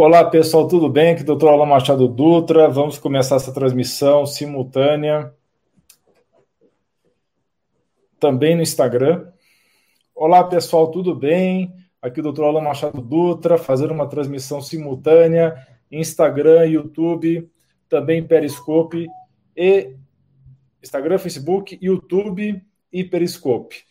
Olá, pessoal, tudo bem? Aqui é o Dr. Alan Machado Dutra. Vamos começar essa transmissão simultânea também no Instagram. Olá, pessoal, tudo bem? Aqui é o Dr. Alan Machado Dutra, fazendo uma transmissão simultânea Instagram, YouTube, também Periscope e Instagram, Facebook, YouTube e Periscope.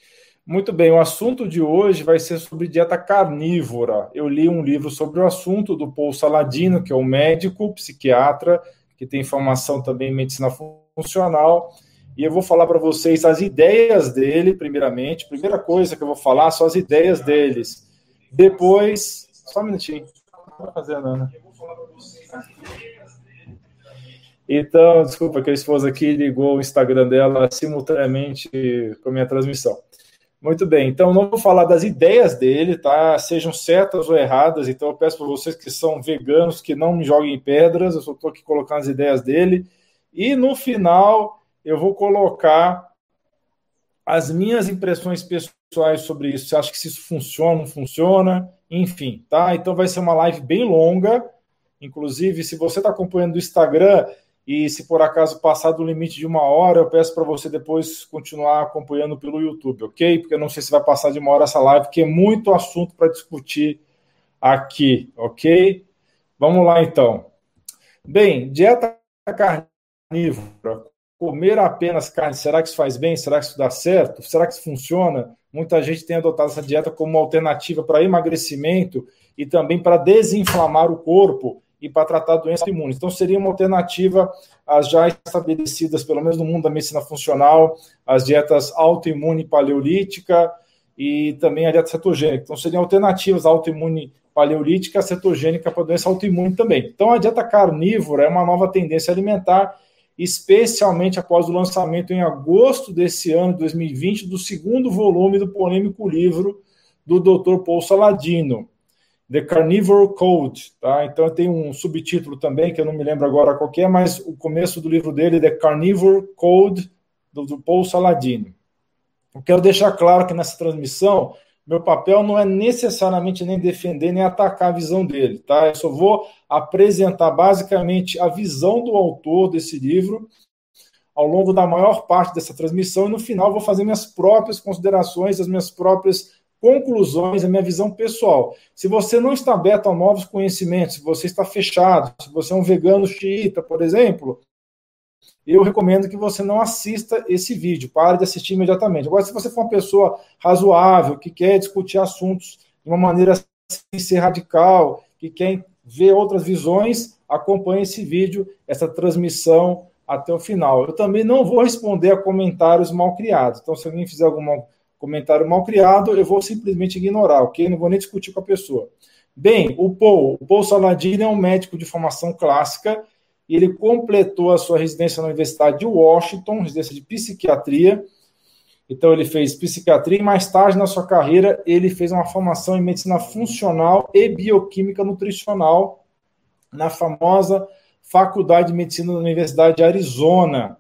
Muito bem, o assunto de hoje vai ser sobre dieta carnívora. Eu li um livro sobre o assunto do Paul Saladino, que é um médico, psiquiatra, que tem formação também em medicina funcional, e eu vou falar para vocês as ideias dele, primeiramente. Primeira coisa que eu vou falar são as ideias deles. Depois, só um minutinho. Não fazendo, Ana. Então, desculpa que a esposa aqui ligou o Instagram dela simultaneamente com a minha transmissão. Muito bem, então não vou falar das ideias dele, tá? Sejam certas ou erradas, então eu peço para vocês que são veganos que não me joguem pedras, eu só estou aqui colocando as ideias dele. E no final eu vou colocar as minhas impressões pessoais sobre isso. Você acha que isso funciona, não funciona? Enfim, tá? Então vai ser uma live bem longa. Inclusive, se você está acompanhando do Instagram, e se por acaso passar do limite de uma hora, eu peço para você depois continuar acompanhando pelo YouTube, ok? Porque eu não sei se vai passar de uma hora essa live, porque é muito assunto para discutir aqui, ok? Vamos lá então. Bem, dieta carnívora, comer apenas carne, será que isso faz bem? Será que isso dá certo? Será que isso funciona? Muita gente tem adotado essa dieta como uma alternativa para emagrecimento e também para desinflamar o corpo e para tratar doenças imunes. Então, seria uma alternativa às já estabelecidas, pelo menos no mundo da medicina funcional, as dietas autoimune paleolítica e também a dieta cetogênica. Então, seriam alternativas autoimune paleolítica, cetogênica para doença autoimune também. Então, a dieta carnívora é uma nova tendência alimentar, especialmente após o lançamento em agosto desse ano, 2020, do segundo volume do polêmico livro do Dr. Paul Saladino. The Carnivore Code, tá? Então tem um subtítulo também que eu não me lembro agora qual é, mas o começo do livro dele é The Carnivore Code do, do Paul Saladino. Eu quero deixar claro que nessa transmissão meu papel não é necessariamente nem defender nem atacar a visão dele, tá? Eu só vou apresentar basicamente a visão do autor desse livro ao longo da maior parte dessa transmissão e no final vou fazer minhas próprias considerações, as minhas próprias conclusões, a minha visão pessoal. Se você não está aberto a novos conhecimentos, se você está fechado, se você é um vegano xiita, por exemplo, eu recomendo que você não assista esse vídeo, pare de assistir imediatamente. Agora, se você for uma pessoa razoável, que quer discutir assuntos de uma maneira sem ser radical, que quer ver outras visões, acompanhe esse vídeo, essa transmissão até o final. Eu também não vou responder a comentários mal criados. Então, se alguém fizer alguma comentário mal criado, eu vou simplesmente ignorar, ok? Não vou nem discutir com a pessoa. Bem, o Paul, o Paul Saladino é um médico de formação clássica e ele completou a sua residência na Universidade de Washington, residência de psiquiatria. Então ele fez psiquiatria e mais tarde na sua carreira ele fez uma formação em medicina funcional e bioquímica nutricional na famosa Faculdade de Medicina da Universidade de Arizona,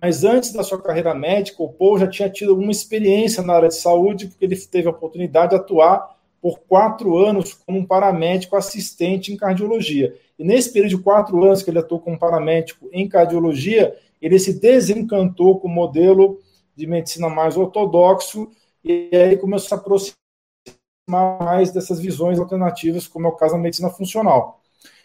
mas antes da sua carreira médica, o Paul já tinha tido alguma experiência na área de saúde, porque ele teve a oportunidade de atuar por quatro anos como um paramédico assistente em cardiologia. E nesse período de quatro anos que ele atuou como paramédico em cardiologia, ele se desencantou com o modelo de medicina mais ortodoxo e aí começou a se aproximar mais dessas visões alternativas, como é o caso da medicina funcional.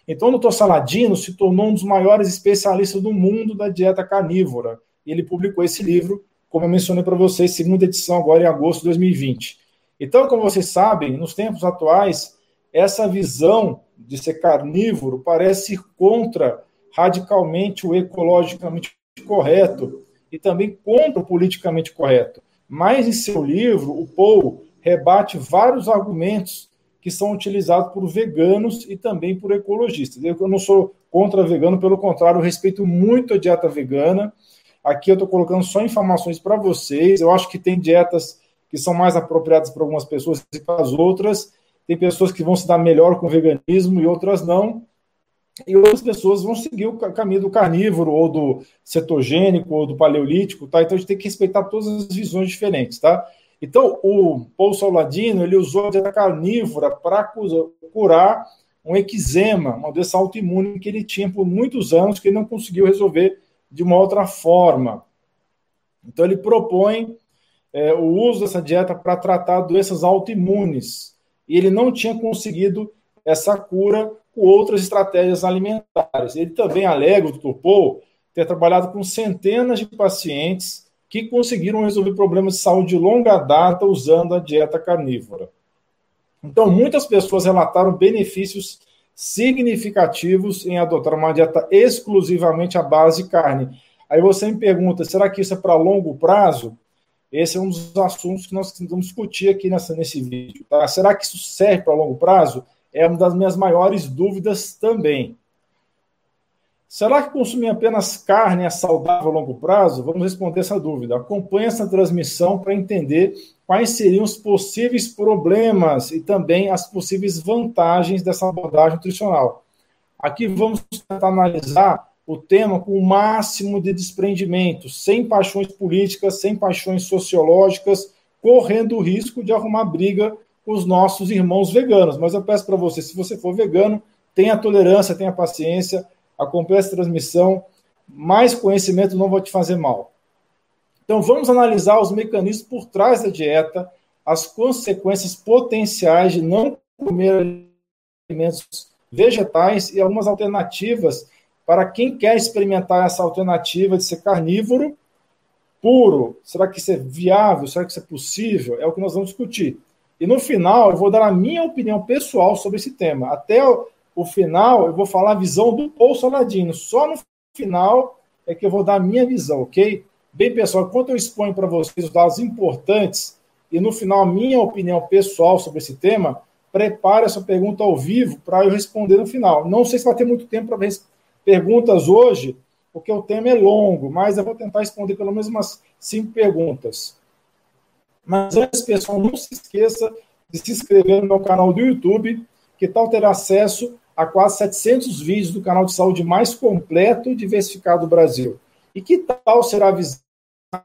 Então, o Dr. Saladino se tornou um dos maiores especialistas do mundo da dieta carnívora. E ele publicou esse livro, como eu mencionei para vocês, segunda edição, agora em agosto de 2020. Então, como vocês sabem, nos tempos atuais, essa visão de ser carnívoro parece ir contra radicalmente o ecologicamente correto e também contra o politicamente correto. Mas em seu livro, o Paul rebate vários argumentos que são utilizados por veganos e também por ecologistas. Eu não sou contra vegano, pelo contrário, eu respeito muito a dieta vegana. Aqui eu estou colocando só informações para vocês. Eu acho que tem dietas que são mais apropriadas para algumas pessoas e para as outras. Tem pessoas que vão se dar melhor com o veganismo e outras não. E outras pessoas vão seguir o caminho do carnívoro, ou do cetogênico, ou do paleolítico, tá? Então a gente tem que respeitar todas as visões diferentes, tá? Então, o Paul Saladino ele usou a dieta carnívora para curar um eczema, uma doença autoimune que ele tinha por muitos anos, que ele não conseguiu resolver de uma outra forma. Então, ele propõe é, o uso dessa dieta para tratar doenças autoimunes. E ele não tinha conseguido essa cura com outras estratégias alimentares. Ele também alega, o Dr. Paul, ter trabalhado com centenas de pacientes que conseguiram resolver problemas de saúde de longa data usando a dieta carnívora. Então, muitas pessoas relataram benefícios significativos em adotar uma dieta exclusivamente à base de carne. Aí você me pergunta, será que isso é para longo prazo? Esse é um dos assuntos que nós vamos discutir aqui nessa, nesse vídeo. Tá? Será que isso serve para longo prazo? É uma das minhas maiores dúvidas também. Será que consumir apenas carne é saudável a longo prazo? Vamos responder essa dúvida. Acompanhe essa transmissão para entender quais seriam os possíveis problemas e também as possíveis vantagens dessa abordagem nutricional. Aqui vamos tentar analisar o tema com o máximo de desprendimento, sem paixões políticas, sem paixões sociológicas, correndo o risco de arrumar briga com os nossos irmãos veganos. Mas eu peço para você, se você for vegano, tenha tolerância, tenha paciência, acompanhe essa transmissão. Mais conhecimento não vai te fazer mal. Então, vamos analisar os mecanismos por trás da dieta, as consequências potenciais de não comer alimentos vegetais e algumas alternativas para quem quer experimentar essa alternativa de ser carnívoro puro. Será que isso é viável? Será que isso é possível? É o que nós vamos discutir. E no final, eu vou dar a minha opinião pessoal sobre esse tema. Até o final, eu vou falar a visão do Paul Saladino. Só no final é que eu vou dar a minha visão, ok? Bem, pessoal, enquanto eu exponho para vocês os dados importantes e no final a minha opinião pessoal sobre esse tema, prepare essa pergunta ao vivo para eu responder no final. Não sei se vai ter muito tempo para perguntas hoje, porque o tema é longo, mas eu vou tentar responder pelo menos umas cinco perguntas. Mas antes, pessoal, não se esqueça de se inscrever no meu canal do YouTube, que tal ter acesso a quase 700 vídeos do canal de saúde mais completo e diversificado do Brasil. E que tal será avisado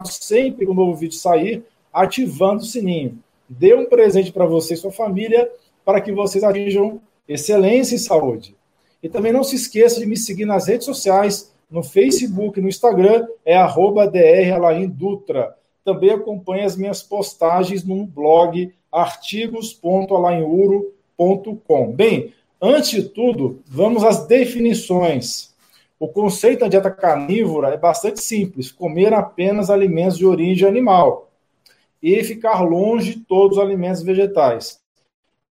sempre que um novo vídeo sair, ativando o sininho. Dê um presente para você e sua família para que vocês atinjam excelência em saúde. E também não se esqueça de me seguir nas redes sociais, no Facebook, no Instagram, é arroba Dutra. Também acompanhe as minhas postagens no blog artigos.alainuro.com. Bem, Antes de tudo, vamos às definições. O conceito da dieta carnívora é bastante simples: comer apenas alimentos de origem animal e ficar longe de todos os alimentos vegetais.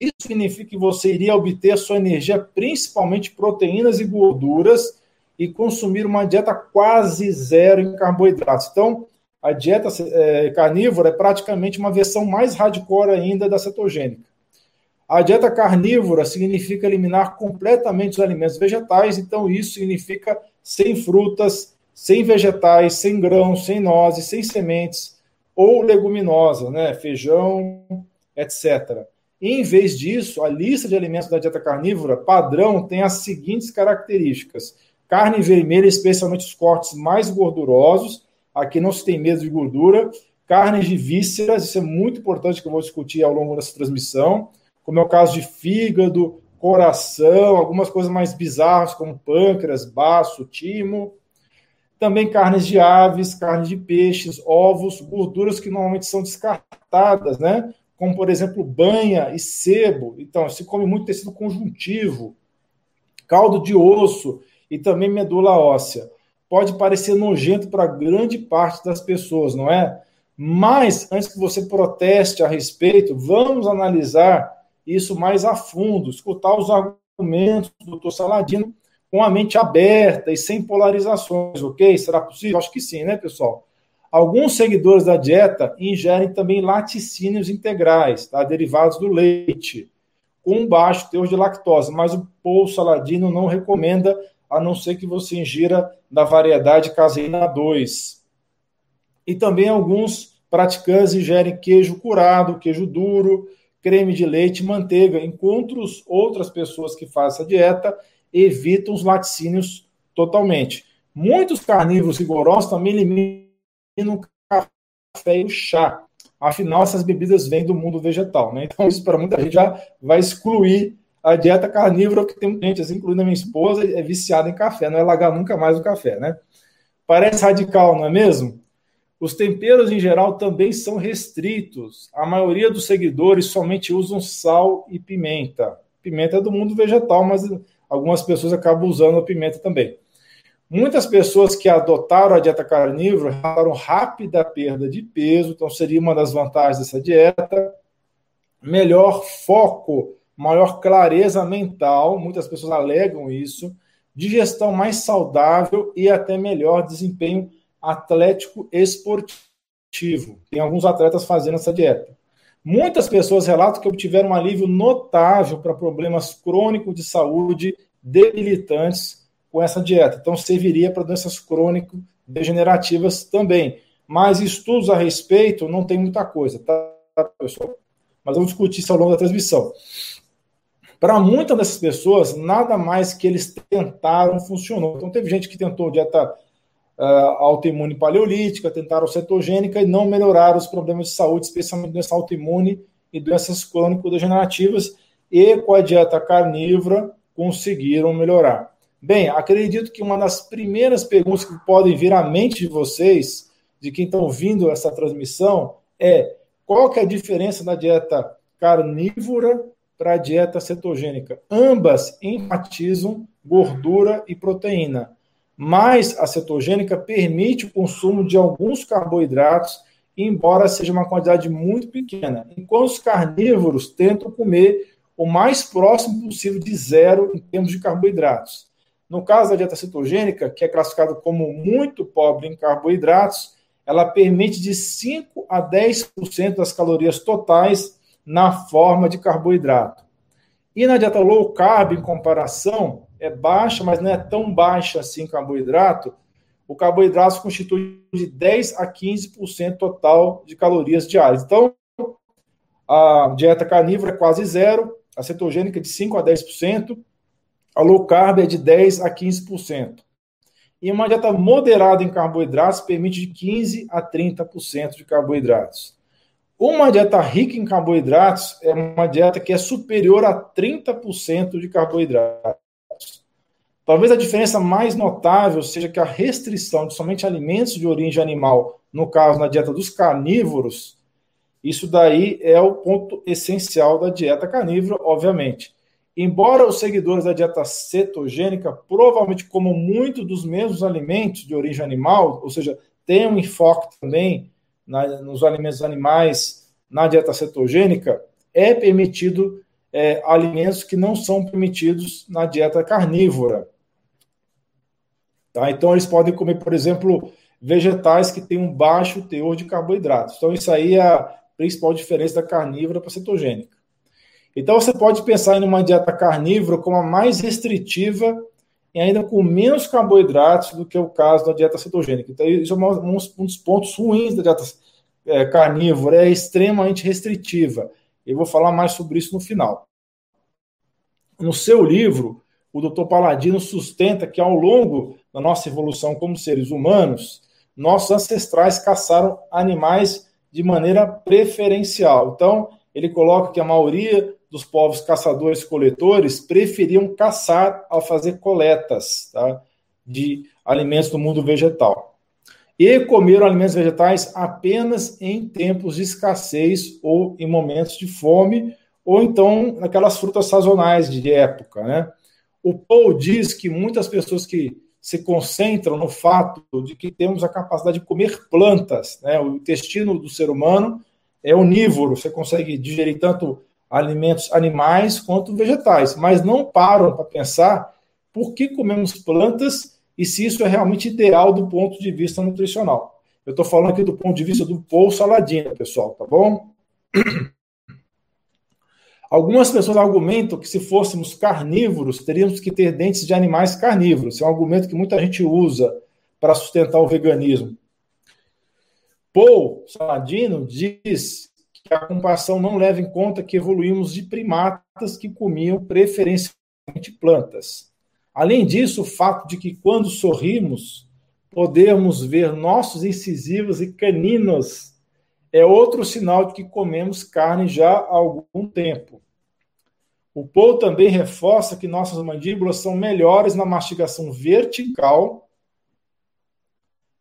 Isso significa que você iria obter sua energia principalmente proteínas e gorduras e consumir uma dieta quase zero em carboidratos. Então, a dieta é, carnívora é praticamente uma versão mais hardcore ainda da cetogênica. A dieta carnívora significa eliminar completamente os alimentos vegetais, então isso significa sem frutas, sem vegetais, sem grãos, sem nozes, sem sementes ou leguminosa, né, feijão, etc. Em vez disso, a lista de alimentos da dieta carnívora padrão tem as seguintes características: carne vermelha, especialmente os cortes mais gordurosos, aqui não se tem medo de gordura, carnes de vísceras, isso é muito importante que eu vou discutir ao longo dessa transmissão como é o caso de fígado, coração, algumas coisas mais bizarras, como pâncreas, baço, timo. Também carnes de aves, carnes de peixes, ovos, gorduras que normalmente são descartadas, né? Como, por exemplo, banha e sebo. Então, se come muito tecido conjuntivo, caldo de osso e também medula óssea. Pode parecer nojento para grande parte das pessoas, não é? Mas, antes que você proteste a respeito, vamos analisar isso mais a fundo, escutar os argumentos do doutor Saladino com a mente aberta e sem polarizações, ok? Será possível? Acho que sim, né, pessoal? Alguns seguidores da dieta ingerem também laticínios integrais, tá? derivados do leite, com baixo teor de lactose, mas o Paul Saladino não recomenda, a não ser que você ingira da variedade caseína 2. E também alguns praticantes ingerem queijo curado, queijo duro, creme de leite, manteiga, enquanto outras pessoas que fazem essa dieta evitam os laticínios totalmente. Muitos carnívoros rigorosos também eliminam o café e o chá. Afinal, essas bebidas vêm do mundo vegetal, né? Então, isso para muita gente já vai excluir a dieta carnívora, que tem gente, assim, incluindo a minha esposa, é viciada em café, não é largar nunca mais o café, né? Parece radical, não é mesmo? Os temperos em geral também são restritos. A maioria dos seguidores somente usam sal e pimenta. Pimenta é do mundo vegetal, mas algumas pessoas acabam usando a pimenta também. Muitas pessoas que adotaram a dieta carnívora relataram rápida perda de peso, então seria uma das vantagens dessa dieta. Melhor foco, maior clareza mental, muitas pessoas alegam isso. Digestão mais saudável e até melhor desempenho atlético esportivo. Tem alguns atletas fazendo essa dieta. Muitas pessoas relatam que obtiveram um alívio notável para problemas crônicos de saúde debilitantes com essa dieta. Então, serviria para doenças crônico-degenerativas também. Mas estudos a respeito não tem muita coisa, tá, pessoal? Mas vamos discutir isso ao longo da transmissão. Para muitas dessas pessoas, nada mais que eles tentaram funcionou. Então, teve gente que tentou dieta uh, autoimune paleolítica, tentaram cetogênica e não melhoraram os problemas de saúde, especialmente doença autoimune e doenças crônico-degenerativas, e com a dieta carnívora conseguiram melhorar. Bem, acredito que uma das primeiras perguntas que podem vir à mente de vocês, de quem está ouvindo essa transmissão, é qual que é a diferença da dieta carnívora para a dieta cetogênica? Ambas enfatizam gordura e proteína mas a cetogênica permite o consumo de alguns carboidratos, embora seja uma quantidade muito pequena, enquanto os carnívoros tentam comer o mais próximo possível de zero em termos de carboidratos. No caso da dieta cetogênica, que é classificada como muito pobre em carboidratos, ela permite de 5 a 10% das calorias totais na forma de carboidrato. E na dieta low carb, em comparação, é baixa, mas não é tão baixa assim carboidrato. O carboidrato constitui de 10 a 15% total de calorias diárias. Então, a dieta carnívora é quase zero, a cetogênica é de 5 a 10%, a low carb é de 10 a 15%. E uma dieta moderada em carboidratos permite de 15 a 30% de carboidratos. Uma dieta rica em carboidratos é uma dieta que é superior a 30% de carboidratos. Talvez a diferença mais notável seja que a restrição de somente alimentos de origem animal, no caso na dieta dos carnívoros, isso daí é o ponto essencial da dieta carnívora, obviamente. Embora os seguidores da dieta cetogênica provavelmente comam muito dos mesmos alimentos de origem animal, ou seja, tenham um enfoque também na, nos alimentos animais na dieta cetogênica, é permitido é, alimentos que não são permitidos na dieta carnívora. Tá? Então, eles podem comer, por exemplo, vegetais que têm um baixo teor de carboidratos. Então, isso aí é a principal diferença da carnívora para a cetogênica. Então, você pode pensar em uma dieta carnívora como a mais restritiva e ainda com menos carboidratos do que o caso da dieta cetogênica. Então, isso é um, um dos pontos ruins da dieta é, carnívora, é extremamente restritiva. Eu vou falar mais sobre isso no final. No seu livro, o Dr. Paladino sustenta que ao longo da nossa evolução como seres humanos, nossos ancestrais caçaram animais de maneira preferencial. Então, ele coloca que a maioria dos povos caçadores-coletores preferiam caçar ao fazer coletas tá, de alimentos do mundo vegetal e comeram alimentos vegetais apenas em tempos de escassez ou em momentos de fome, ou então naquelas frutas sazonais de época. Né? O Paul diz que muitas pessoas que se concentram no fato de que temos a capacidade de comer plantas, né? o intestino do ser humano é onívoro, você consegue digerir tanto alimentos animais quanto vegetais, mas não param para pensar por que comemos plantas e se isso é realmente ideal do ponto de vista nutricional. Eu estou falando aqui do ponto de vista do Paul Saladino, pessoal, tá bom? Algumas pessoas argumentam que se fôssemos carnívoros, teríamos que ter dentes de animais carnívoros. Esse é um argumento que muita gente usa para sustentar o veganismo. Paul Saladino diz que a comparação não leva em conta que evoluímos de primatas que comiam preferencialmente plantas. Além disso, o fato de que quando sorrimos, podemos ver nossos incisivos e caninos é outro sinal de que comemos carne já há algum tempo. O Paul também reforça que nossas mandíbulas são melhores na mastigação vertical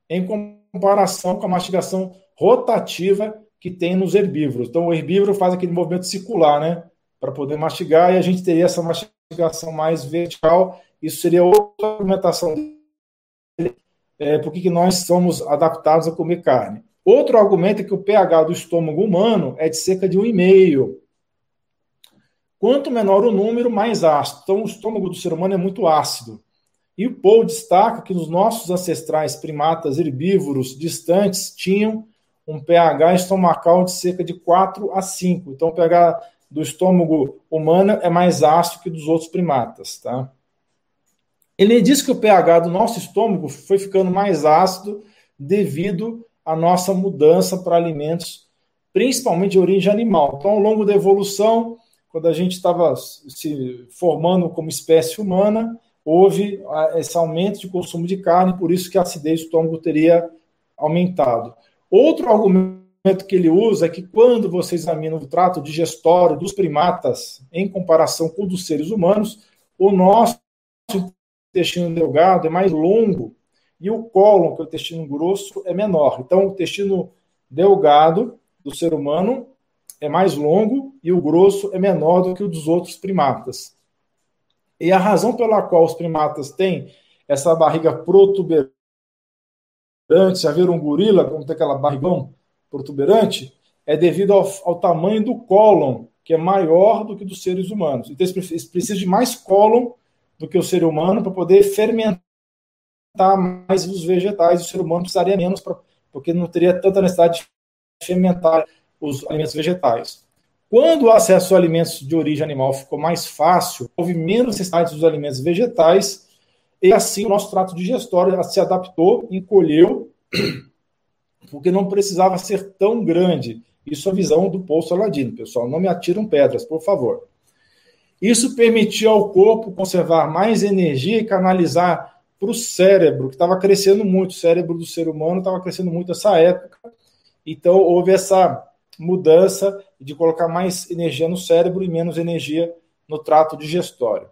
em comparação com a mastigação rotativa que tem nos herbívoros. Então, o herbívoro faz aquele movimento circular, né? Para poder mastigar, e a gente teria essa mastigação mais vertical. Isso seria outra argumentação dele, é, por que nós somos adaptados a comer carne. Outro argumento é que o pH do estômago humano é de cerca de 1,5. Quanto menor o número, mais ácido. Então, o estômago do ser humano é muito ácido. E o Paul destaca que os nossos ancestrais primatas herbívoros distantes tinham um pH estomacal de cerca de 4 a 5. Então, o pH do estômago humano é mais ácido que dos outros primatas, tá? Ele diz que o pH do nosso estômago foi ficando mais ácido devido à nossa mudança para alimentos, principalmente de origem animal. Então, ao longo da evolução, quando a gente estava se formando como espécie humana, houve esse aumento de consumo de carne, por isso que a acidez do estômago teria aumentado. Outro argumento que ele usa é que quando você examina o trato digestório dos primatas em comparação com o dos seres humanos, o nosso intestino delgado é mais longo e o cólon, que é o intestino grosso, é menor. Então, o intestino delgado do ser humano é mais longo e o grosso é menor do que o dos outros primatas. E a razão pela qual os primatas têm essa barriga protuberante, já viram um gorila, como tem aquela barrigão protuberante, é devido ao, ao tamanho do cólon, que é maior do que dos seres humanos. Então, eles precisam de mais cólon do que o ser humano para poder fermentar mais os vegetais. O ser humano precisaria menos, pra, porque não teria tanta necessidade de fermentar os alimentos vegetais. Quando o acesso a alimentos de origem animal ficou mais fácil, houve menos necessidade dos alimentos vegetais, e assim o nosso trato digestório se adaptou, encolheu, porque não precisava ser tão grande. Isso é a visão do Paul Saladino, pessoal. Não me atiram pedras, por favor. Isso permitiu ao corpo conservar mais energia e canalizar para o cérebro, que estava crescendo muito. O cérebro do ser humano estava crescendo muito nessa época. Então, houve essa mudança de colocar mais energia no cérebro e menos energia no trato digestório.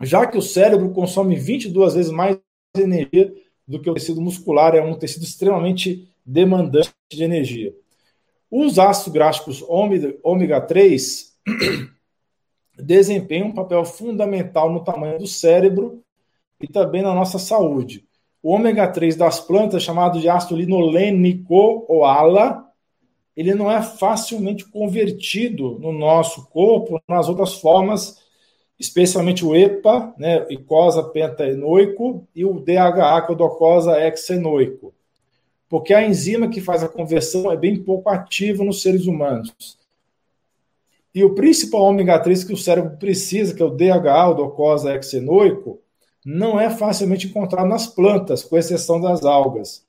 Já que o cérebro consome 22 vezes mais energia do que o tecido muscular, é um tecido extremamente demandante de energia. Os ácidos gráficos ômega 3 desempenham um papel fundamental no tamanho do cérebro e também na nossa saúde. O ômega 3 das plantas, chamado de ácido linolênico ou ALA, ele não é facilmente convertido no nosso corpo nas outras formas, especialmente o EPA, né, icosa pentaenoico, e o DHA, que é hexenoico. Porque a enzima que faz a conversão é bem pouco ativa nos seres humanos. E o principal ômega 3 que o cérebro precisa, que é o DHA, o docosa hexenoico, não é facilmente encontrado nas plantas, com exceção das algas.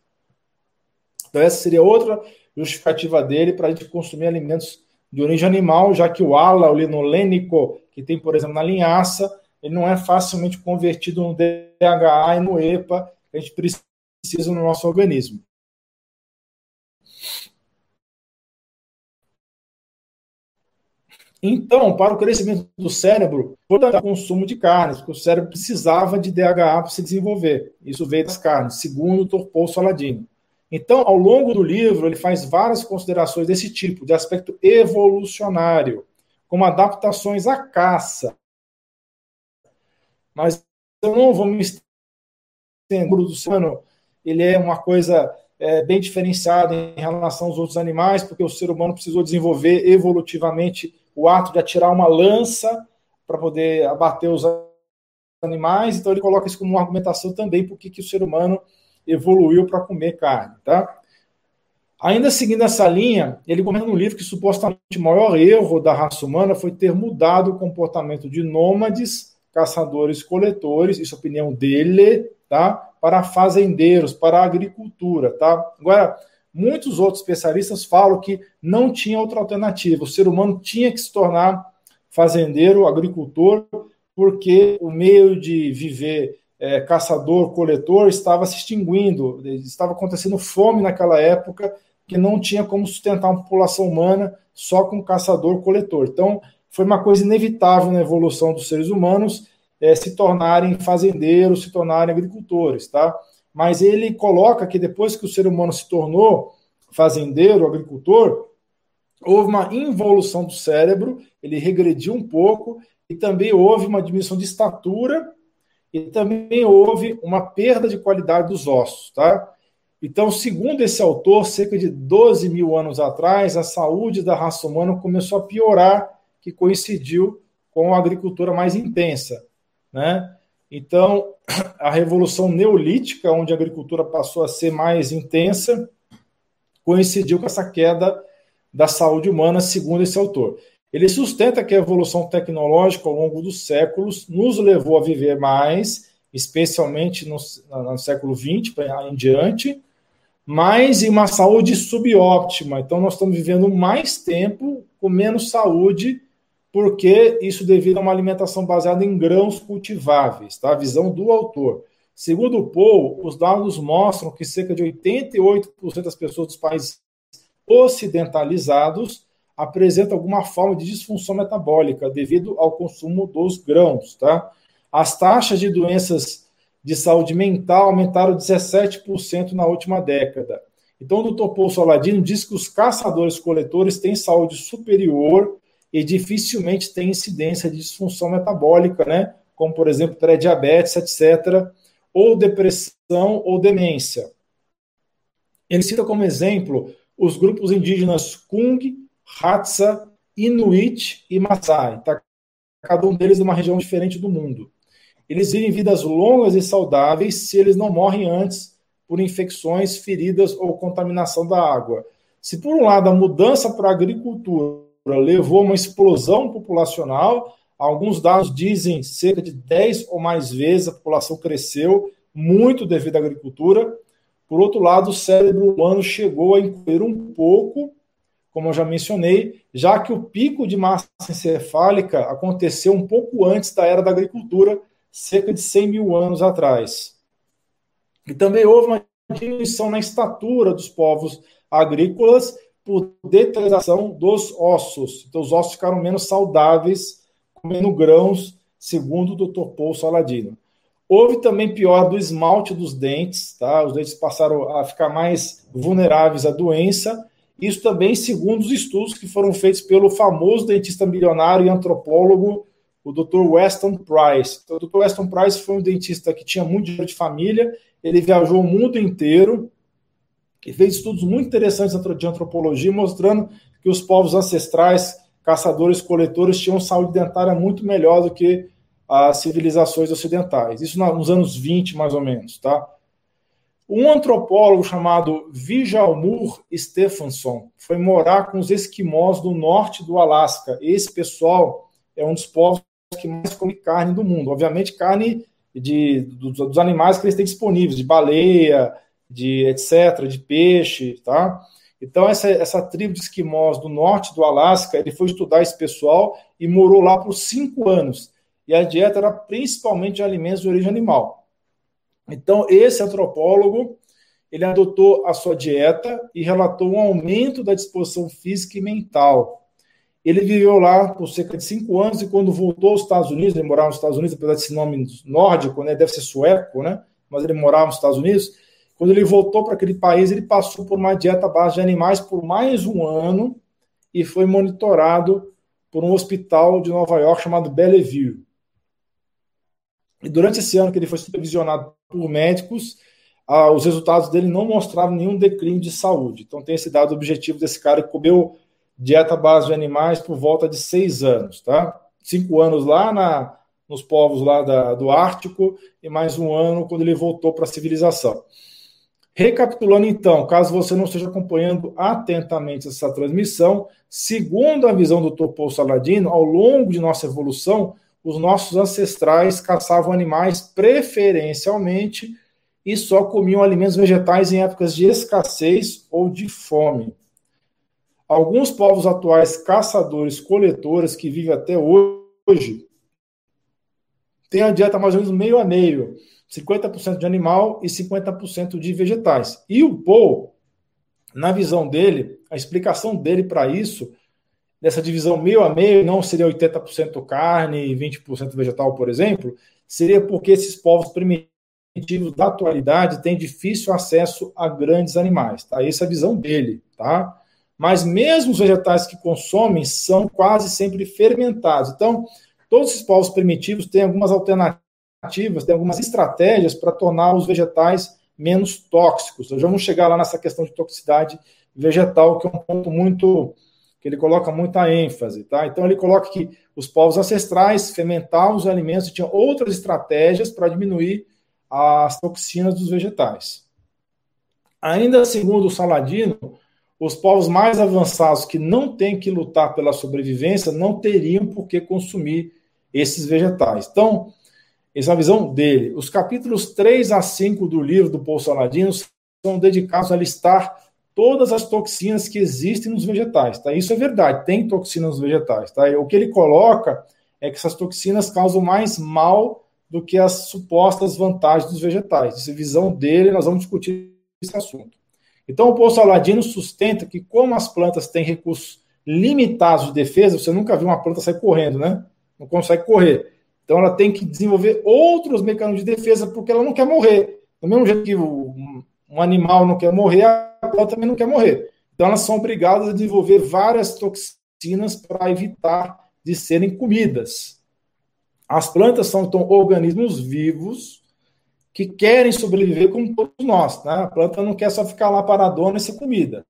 Então, essa seria outra justificativa dele para a gente consumir alimentos de origem animal, já que o ala, o linolênico, que tem, por exemplo, na linhaça, ele não é facilmente convertido no DHA e no EPA que a gente precisa no nosso organismo. Então, para o crescimento do cérebro, foi o consumo de carnes, porque o cérebro precisava de DHA para se desenvolver. Isso veio das carnes, segundo o Torpol Saladino. Então, ao longo do livro, ele faz várias considerações desse tipo, de aspecto evolucionário, como adaptações à caça. Mas eu não vou me estender. O do ele é uma coisa é, bem diferenciada em relação aos outros animais, porque o ser humano precisou desenvolver evolutivamente o ato de atirar uma lança para poder abater os animais. Então, ele coloca isso como uma argumentação também, porque que o ser humano evoluiu para comer carne, tá? Ainda seguindo essa linha, ele comenta no livro que supostamente o maior erro da raça humana foi ter mudado o comportamento de nômades, caçadores, coletores, isso é a opinião dele, tá? Para fazendeiros, para a agricultura, tá? Agora, muitos outros especialistas falam que não tinha outra alternativa. O ser humano tinha que se tornar fazendeiro, agricultor, porque o meio de viver é, caçador-coletor estava se extinguindo, estava acontecendo fome naquela época que não tinha como sustentar uma população humana só com caçador-coletor. Então, foi uma coisa inevitável na evolução dos seres humanos é, se tornarem fazendeiros, se tornarem agricultores, tá? Mas ele coloca que depois que o ser humano se tornou fazendeiro, agricultor, houve uma involução do cérebro, ele regrediu um pouco e também houve uma diminuição de estatura e também houve uma perda de qualidade dos ossos, tá? Então, segundo esse autor, cerca de 12 mil anos atrás, a saúde da raça humana começou a piorar, que coincidiu com a agricultura mais intensa, né? Então, a revolução neolítica, onde a agricultura passou a ser mais intensa, coincidiu com essa queda da saúde humana, segundo esse autor. Ele sustenta que a evolução tecnológica ao longo dos séculos nos levou a viver mais, especialmente no, no século XX em diante, mas em uma saúde subóptima. Então, nós estamos vivendo mais tempo com menos saúde, porque isso devido a uma alimentação baseada em grãos cultiváveis, tá? A visão do autor. Segundo o Paul, os dados mostram que cerca de 88% das pessoas dos países ocidentalizados apresentam alguma forma de disfunção metabólica devido ao consumo dos grãos, tá? As taxas de doenças de saúde mental aumentaram 17% na última década. Então, o Dr. Paul Saladino diz que os caçadores-coletores têm saúde superior e dificilmente têm incidência de disfunção metabólica, né? Como, por exemplo, pré-diabetes, etc., ou depressão ou demência. Ele cita como exemplo os grupos indígenas Kung, Hatsa, Inuit e Maasai. Tá? Cada um deles numa região diferente do mundo. Eles vivem vidas longas e saudáveis se eles não morrem antes por infecções, feridas ou contaminação da água. Se, por um lado, a mudança para a agricultura levou a uma explosão populacional, alguns dados dizem cerca de 10 ou mais vezes a população cresceu, muito devido à agricultura. Por outro lado, o cérebro humano chegou a encolher um pouco, como eu já mencionei, já que o pico de massa encefálica aconteceu um pouco antes da era da agricultura, cerca de 100 mil anos atrás. E também houve uma diminuição na estatura dos povos agrícolas por deterioração dos ossos. Então, os ossos ficaram menos saudáveis, comendo grãos, segundo o Dr. Paul Saladino. Houve também pior do esmalte dos dentes, tá? Os dentes passaram a ficar mais vulneráveis à doença. Isso também, segundo os estudos que foram feitos pelo famoso dentista milionário e antropólogo o Dr. Weston Price. Então, o Dr. Weston Price foi um dentista que tinha muito dinheiro de família, ele viajou o mundo inteiro e fez estudos muito interessantes de antropologia, mostrando que os povos ancestrais, caçadores-coletores, tinham saúde dentária muito melhor do que as civilizações ocidentais. Isso nos anos 20, mais ou menos, tá? Um antropólogo chamado Vijalmur Stephenson foi morar com os esquimós do norte do Alasca. Esse pessoal é um dos povos que mais come carne do mundo. Obviamente, carne de, dos, dos animais que eles têm disponíveis, de baleia, de etc., de peixe, tá? Então, essa, essa tribo de esquimós do norte do Alasca, ele foi estudar esse pessoal e morou lá por cinco anos. E a dieta era principalmente de alimentos de origem animal. Então, esse antropólogo, ele adotou a sua dieta e relatou um aumento da disposição física e mental. Ele viveu lá por cerca de cinco anos e quando voltou aos Estados Unidos, ele morava nos Estados Unidos, apesar desse nome nórdico, né, deve ser sueco, né, mas ele morava nos Estados Unidos. Quando ele voltou para aquele país, ele passou por uma dieta base de animais por mais um ano e foi monitorado por um hospital de Nova York chamado Bellevue. E durante esse ano que ele foi supervisionado por médicos, ah, os resultados dele não mostravam nenhum declínio de saúde. Então tem esse dado objetivo desse cara que comeu dieta base de animais por volta de seis anos, tá? Cinco anos lá na, nos povos lá da, do Ártico e mais um ano quando ele voltou para a civilização. Recapitulando então, caso você não esteja acompanhando atentamente essa transmissão, segundo a visão do Topo Saladino, ao longo de nossa evolução, os nossos ancestrais caçavam animais preferencialmente e só comiam alimentos vegetais em épocas de escassez ou de fome. Alguns povos atuais caçadores-coletores que vivem até hoje têm a dieta mais ou menos meio a meio, 50% de animal e 50% de vegetais. E o Paul, na visão dele, a explicação dele para isso dessa divisão meio a meio, não seria 80% carne e 20% vegetal, por exemplo, seria porque esses povos primitivos da atualidade têm difícil acesso a grandes animais, tá? Essa é a visão dele, tá? Mas mesmo os vegetais que consomem são quase sempre fermentados. Então, todos esses povos primitivos têm algumas alternativas, têm algumas estratégias para tornar os vegetais menos tóxicos. Já vamos chegar lá nessa questão de toxicidade vegetal, que é um ponto muito que ele coloca muita ênfase, tá? Então ele coloca que os povos ancestrais fermentavam os alimentos e tinham outras estratégias para diminuir as toxinas dos vegetais. Ainda segundo o Saladino, os povos mais avançados que não têm que lutar pela sobrevivência não teriam por que consumir esses vegetais. Então, essa é a visão dele. Os capítulos 3 a 5 do livro do Saladino são dedicados a listar todas as toxinas que existem nos vegetais. Tá? Isso é verdade, tem toxinas nos vegetais. Tá? O que ele coloca é que essas toxinas causam mais mal do que as supostas vantagens dos vegetais. Essa é visão dele, nós vamos discutir esse assunto. Então, o Saladino sustenta que, como as plantas têm recursos limitados de defesa, você nunca viu uma planta sair correndo, né? Não consegue correr. Então, ela tem que desenvolver outros mecanismos de defesa porque ela não quer morrer. Do mesmo jeito que um animal não quer morrer, a planta também não quer morrer. Então, elas são obrigadas a desenvolver várias toxinas para evitar de serem comidas. As plantas são então, organismos vivos que querem sobreviver como todos nós. Né? A planta não quer só ficar lá paradona e ser comida.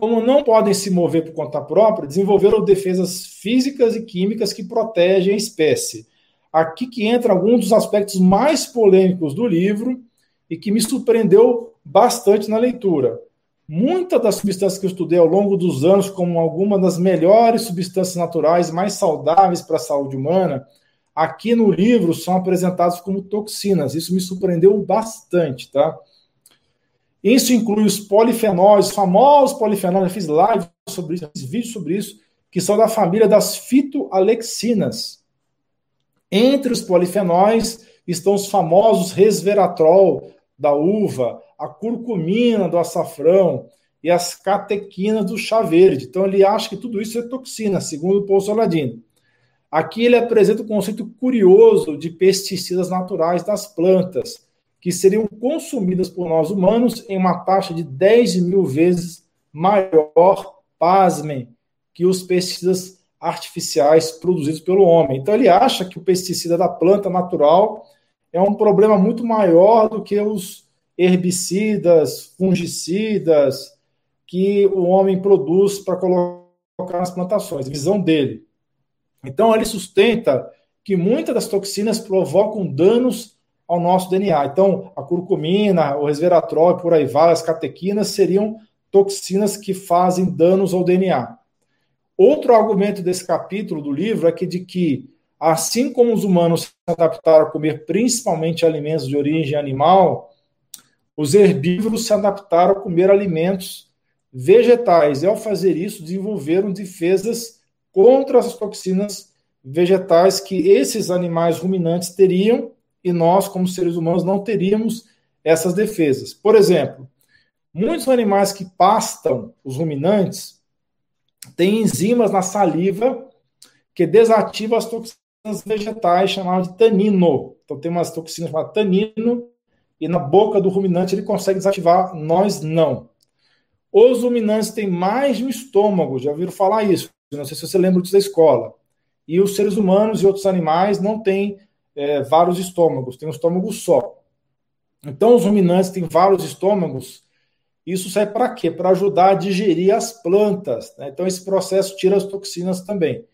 Como não podem se mover por conta própria, desenvolveram defesas físicas e químicas que protegem a espécie. Aqui que entra alguns dos aspectos mais polêmicos do livro e que me surpreendeu bastante na leitura. Muitas das substâncias que eu estudei ao longo dos anos, como algumas das melhores substâncias naturais mais saudáveis para a saúde humana, aqui no livro são apresentadas como toxinas. Isso me surpreendeu bastante, tá? Isso inclui os polifenóis, os famosos polifenóis, já fiz live sobre isso, fiz vídeo sobre isso, que são da família das fitoalexinas. Entre os polifenóis estão os famosos resveratrol da uva, a curcumina do açafrão e as catequinas do chá verde. Então ele acha que tudo isso é toxina, segundo o Paul Saladino. Aqui ele apresenta um conceito curioso de pesticidas naturais das plantas, que seriam consumidas por nós humanos em uma taxa de 10 mil vezes maior, pasmem, que os pesticidas artificiais produzidos pelo homem. Então ele acha que o pesticida da planta natural é um problema muito maior do que os herbicidas, fungicidas que o homem produz para colocar nas plantações, visão dele. Então ele sustenta que muitas das toxinas provocam danos ao nosso DNA. Então, a curcumina, o resveratrol por aí vai, as catequinas seriam toxinas que fazem danos ao DNA. Outro argumento desse capítulo do livro é que de que, assim como os humanos se adaptaram a comer principalmente alimentos de origem animal, os herbívoros se adaptaram a comer alimentos vegetais e, ao fazer isso, desenvolveram defesas contra as toxinas vegetais que esses animais ruminantes teriam e nós, como seres humanos, não teríamos essas defesas. Por exemplo, muitos animais que pastam, os ruminantes, têm enzimas na saliva que desativam as toxinas vegetais chamadas de tanino. Então tem umas toxinas chamadas tanino e na boca do ruminante ele consegue desativar, nós não. Os ruminantes têm mais de um estômago, já ouviram falar isso? Não sei se você lembra disso da escola. E os seres humanos e outros animais não têm é, vários estômagos, tem um estômago só. Então, os ruminantes têm vários estômagos. Isso serve para quê? Para ajudar a digerir as plantas. Né? Então, esse processo tira as toxinas também.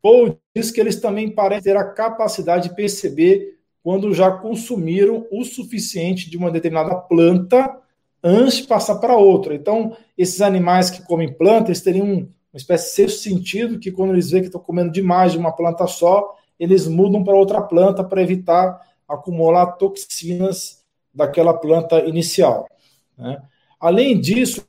Paul diz que eles também parecem ter a capacidade de perceber quando já consumiram o suficiente de uma determinada planta antes de passar para outra. Então, esses animais que comem plantas, eles teriam uma espécie de sexto sentido que quando eles veem que estão comendo demais de uma planta só, eles mudam para outra planta para evitar acumular toxinas daquela planta inicial. Né? Além disso,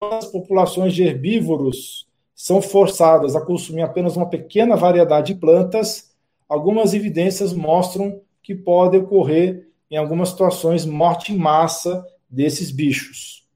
as populações de herbívoros são forçadas a consumir apenas uma pequena variedade de plantas, algumas evidências mostram que pode ocorrer, em algumas situações, morte em massa desses bichos.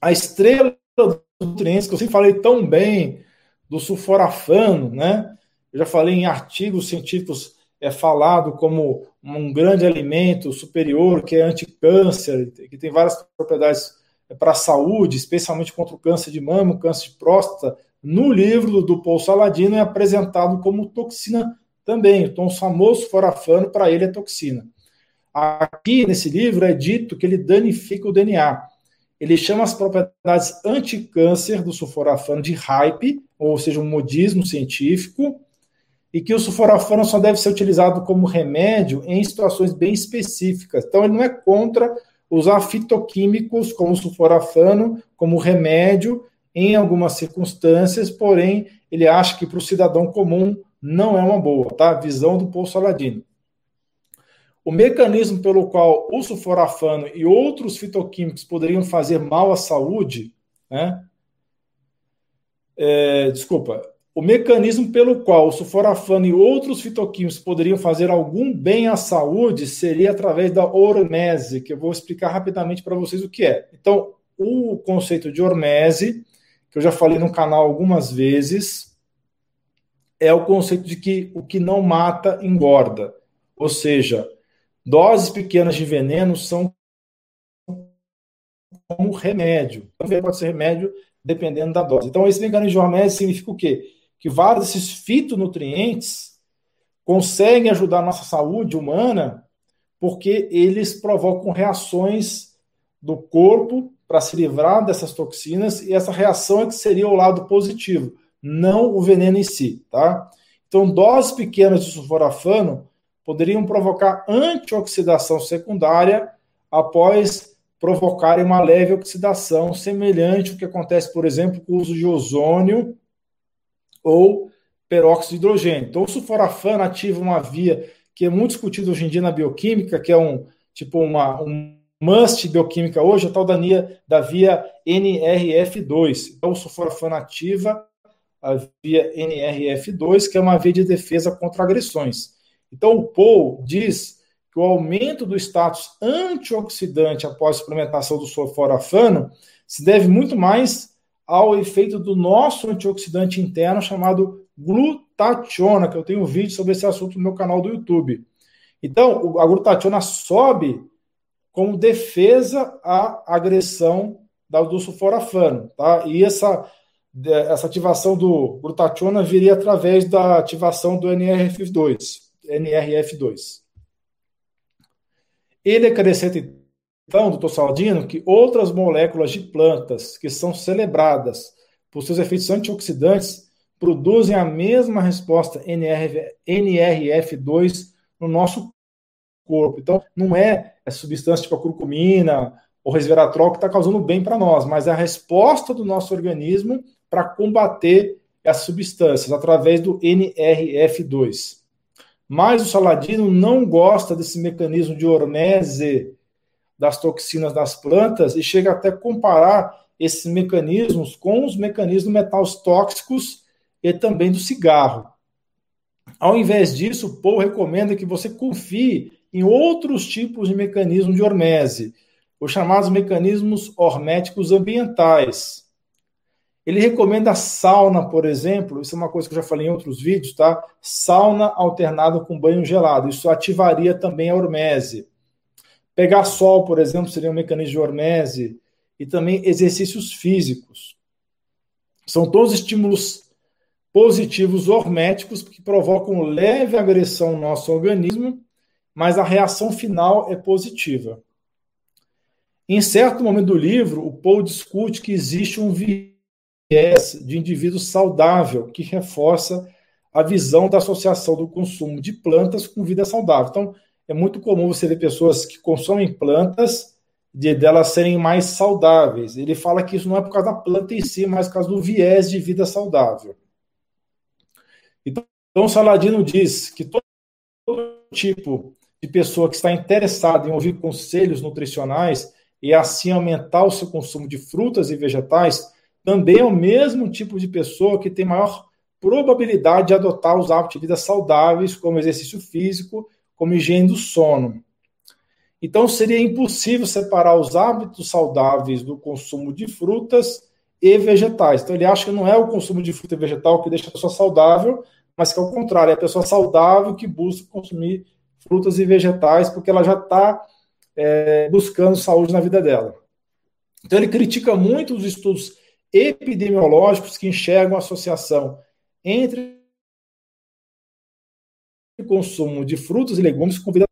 A estrela dos nutrientes que eu sempre falei tão bem do sulforafano, né? Eu já falei em artigos científicos é falado como um grande alimento superior que é anticâncer, que tem várias propriedades para a saúde, especialmente contra o câncer de mama, câncer de próstata. No livro do Paul Saladino é apresentado como toxina também. Então, o famoso forafano, para ele, é toxina. Aqui, nesse livro, é dito que ele danifica o DNA. Ele chama as propriedades anticâncer do sulforafano de hype, ou seja, um modismo científico, e que o sulforafano só deve ser utilizado como remédio em situações bem específicas. Então, ele não é contra usar fitoquímicos como o sulforafano como remédio em algumas circunstâncias, porém, ele acha que para o cidadão comum não é uma boa, tá? Visão do Paul Saladino. O mecanismo pelo qual o sulforafano e outros fitoquímicos poderiam fazer mal à saúde, né? É, desculpa, o mecanismo pelo qual o sulforafano e outros fitoquímicos poderiam fazer algum bem à saúde seria através da hormese, que eu vou explicar rapidamente para vocês o que é. Então, o conceito de hormese, que eu já falei no canal algumas vezes, é o conceito de que o que não mata engorda. Ou seja, Doses pequenas de veneno são como remédio. Também pode ser remédio dependendo da dose. Então, esse mecanismo de hormese significa o quê? Que vários desses fitonutrientes conseguem ajudar a nossa saúde humana porque eles provocam reações do corpo para se livrar dessas toxinas e essa reação é que seria o lado positivo, não o veneno em si, tá? Então, doses pequenas de sulforafano poderiam provocar antioxidação secundária após provocarem uma leve oxidação, semelhante ao que acontece, por exemplo, com o uso de ozônio ou peróxido de hidrogênio. Então, o sulforafano ativa uma via que é muito discutida hoje em dia na bioquímica, que é um tipo uma um must bioquímica hoje, a tal da, da via NRF2. Então, o sulforafano ativa a via NRF2, que é uma via de defesa contra agressões. Então, o Paul diz que o aumento do status antioxidante após a suplementação do sulforafano se deve muito mais ao efeito do nosso antioxidante interno chamado glutationa, que eu tenho um vídeo sobre esse assunto no meu canal do YouTube. Então, a glutationa sobe como defesa à agressão do sulforafano, tá? E essa, essa ativação do glutationa viria através da ativação do NRF2. NRF2. Ele acrescenta, então, doutor Saldino, que outras moléculas de plantas que são celebradas por seus efeitos antioxidantes produzem a mesma resposta NRF, NRF2 no nosso corpo. Então, não é a substância tipo a curcumina ou resveratrol que está causando bem para nós, mas é a resposta do nosso organismo para combater as substâncias através do NRF2. Mas o Saladino não gosta desse mecanismo de hormese das toxinas das plantas e chega até comparar esses mecanismos com os mecanismos metais tóxicos e também do cigarro. Ao invés disso, Paul recomenda que você confie em outros tipos de mecanismos de hormese, os chamados mecanismos horméticos ambientais. Ele recomenda a sauna, por exemplo, isso é uma coisa que eu já falei em outros vídeos, tá? Sauna alternada com banho gelado. Isso ativaria também a hormese. Pegar sol, por exemplo, seria um mecanismo de hormese. E também exercícios físicos. São todos estímulos positivos horméticos que provocam leve agressão no nosso organismo, mas a reação final é positiva. Em certo momento do livro, o Paul discute que existe um viés de indivíduo saudável, que reforça a visão da associação do consumo de plantas com vida saudável. Então, é muito comum você ver pessoas que consomem plantas de delas serem mais saudáveis. Ele fala que isso não é por causa da planta em si, mas por causa do viés de vida saudável. Então, Saladino diz que todo tipo de pessoa que está interessada em ouvir conselhos nutricionais e assim aumentar o seu consumo de frutas e vegetais também é o mesmo tipo de pessoa que tem maior probabilidade de adotar os hábitos de vida saudáveis, como exercício físico, como higiene do sono. Então, seria impossível separar os hábitos saudáveis do consumo de frutas e vegetais. Então ele acha que não é o consumo de fruta e vegetal que deixa a pessoa saudável, mas que é o contrário, é a pessoa saudável que busca consumir frutas e vegetais porque ela já está é, buscando saúde na vida dela. Então ele critica muito os estudos epidemiológicos que enxergam a associação entre consumo de frutas e legumes com vida.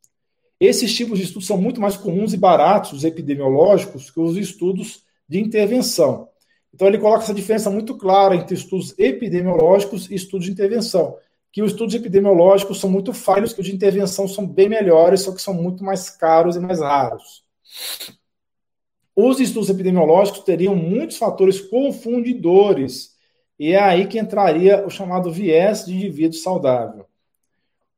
Esses tipos de estudos são muito mais comuns e baratos, os epidemiológicos, que os estudos de intervenção. Então ele coloca essa diferença muito clara entre estudos epidemiológicos e estudos de intervenção, que os estudos epidemiológicos são muito falhos, que os de intervenção são bem melhores, só que são muito mais caros e mais raros. Os estudos epidemiológicos teriam muitos fatores confundidores, e é aí que entraria o chamado viés de indivíduo saudável.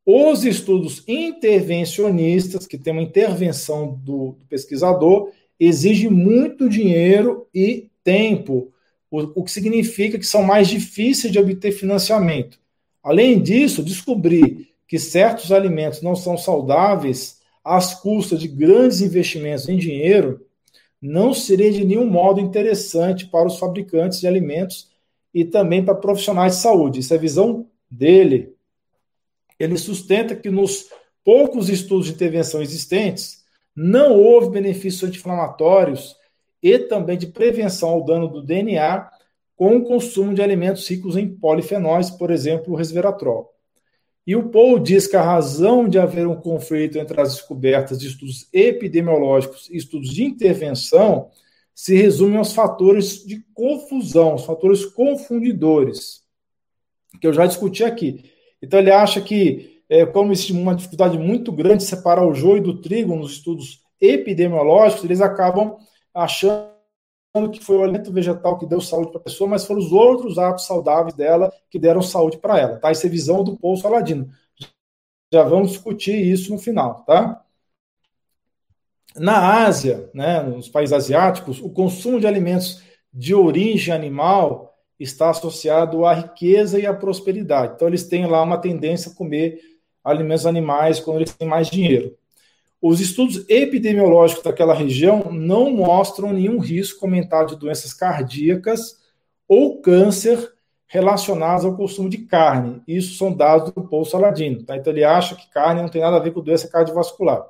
Os estudos intervencionistas, que tem uma intervenção do, do pesquisador, exigem muito dinheiro e tempo, o, o que significa que são mais difíceis de obter financiamento. Além disso, descobrir que certos alimentos não são saudáveis às custas de grandes investimentos em dinheiro não seria de nenhum modo interessante para os fabricantes de alimentos e também para profissionais de saúde. Isso é a visão dele ele sustenta que nos poucos estudos de intervenção existentes, não houve benefícios anti-inflamatórios e também de prevenção ao dano do DNA com o consumo de alimentos ricos em polifenóis, por exemplo, o resveratrol. E o Paul diz que a razão de haver um conflito entre as descobertas de estudos epidemiológicos e estudos de intervenção se resume aos fatores de confusão, os fatores confundidores, que eu já discuti aqui. Então ele acha que, é, como existe uma dificuldade muito grande de separar o joio do trigo nos estudos epidemiológicos, eles acabam achando que foi o alimento vegetal que deu saúde para a pessoa, mas foram os outros hábitos saudáveis dela que deram saúde para ela. Tá? Essa é a visão do Paul Saladino. Já vamos discutir isso no final, tá? Na Ásia, né, nos países asiáticos, o consumo de alimentos de origem animal está associado à riqueza e à prosperidade. Então, eles têm lá uma tendência a comer alimentos animais quando eles têm mais dinheiro. Os estudos epidemiológicos daquela região não mostram nenhum risco comentado de doenças cardíacas ou câncer relacionados ao consumo de carne. Isso são dados do Paul Saladino. Tá? Então, ele acha que carne não tem nada a ver com doença cardiovascular.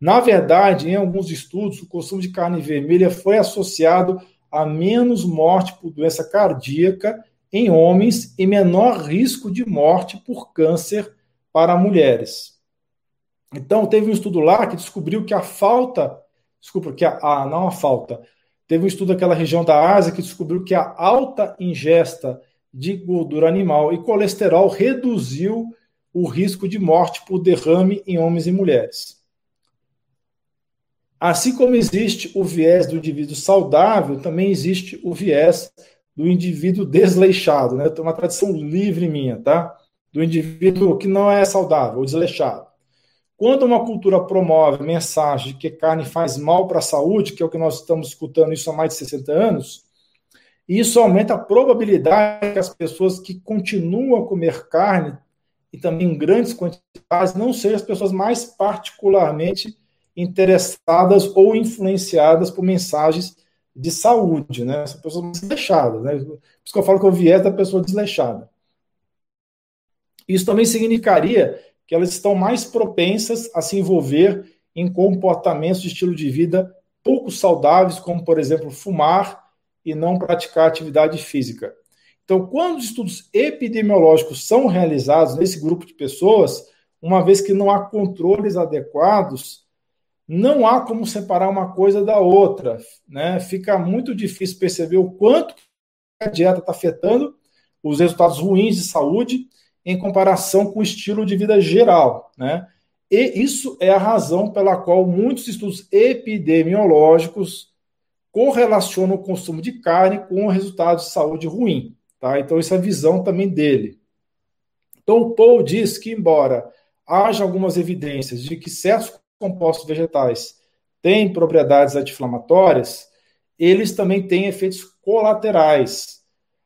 Na verdade, em alguns estudos, o consumo de carne vermelha foi associado a menos morte por doença cardíaca em homens e menor risco de morte por câncer para mulheres. Então, teve um estudo lá que descobriu que a falta, desculpa, que a, a não a falta, teve um estudo daquela região da Ásia que descobriu que a alta ingesta de gordura animal e colesterol reduziu o risco de morte por derrame em homens e mulheres. Assim como existe o viés do indivíduo saudável, também existe o viés do indivíduo desleixado, né? Tem uma tradição livre minha, tá? Do indivíduo que não é saudável, ou desleixado. Quando uma cultura promove mensagem de que carne faz mal para a saúde, que é o que nós estamos escutando isso há mais de 60 anos, isso aumenta a probabilidade que as pessoas que continuam a comer carne, e também em grandes quantidades, não sejam as pessoas mais particularmente interessadas ou influenciadas por mensagens de saúde, né? São pessoas desleixadas, né? Por isso que eu falo que o viés da pessoa desleixada. Isso também significaria que elas estão mais propensas a se envolver em comportamentos de estilo de vida pouco saudáveis, como, por exemplo, fumar e não praticar atividade física. Então, quando os estudos epidemiológicos são realizados nesse grupo de pessoas, uma vez que não há controles adequados, não há como separar uma coisa da outra. Né? Fica muito difícil perceber o quanto a dieta está afetando os resultados ruins de saúde em comparação com o estilo de vida geral. Né? E isso é a razão pela qual muitos estudos epidemiológicos correlacionam o consumo de carne com resultados de saúde ruim. Tá? Então, essa é a visão também dele. Então, o Paul diz que, embora haja algumas evidências de que certos compostos vegetais têm propriedades anti-inflamatórias, eles também têm efeitos colaterais,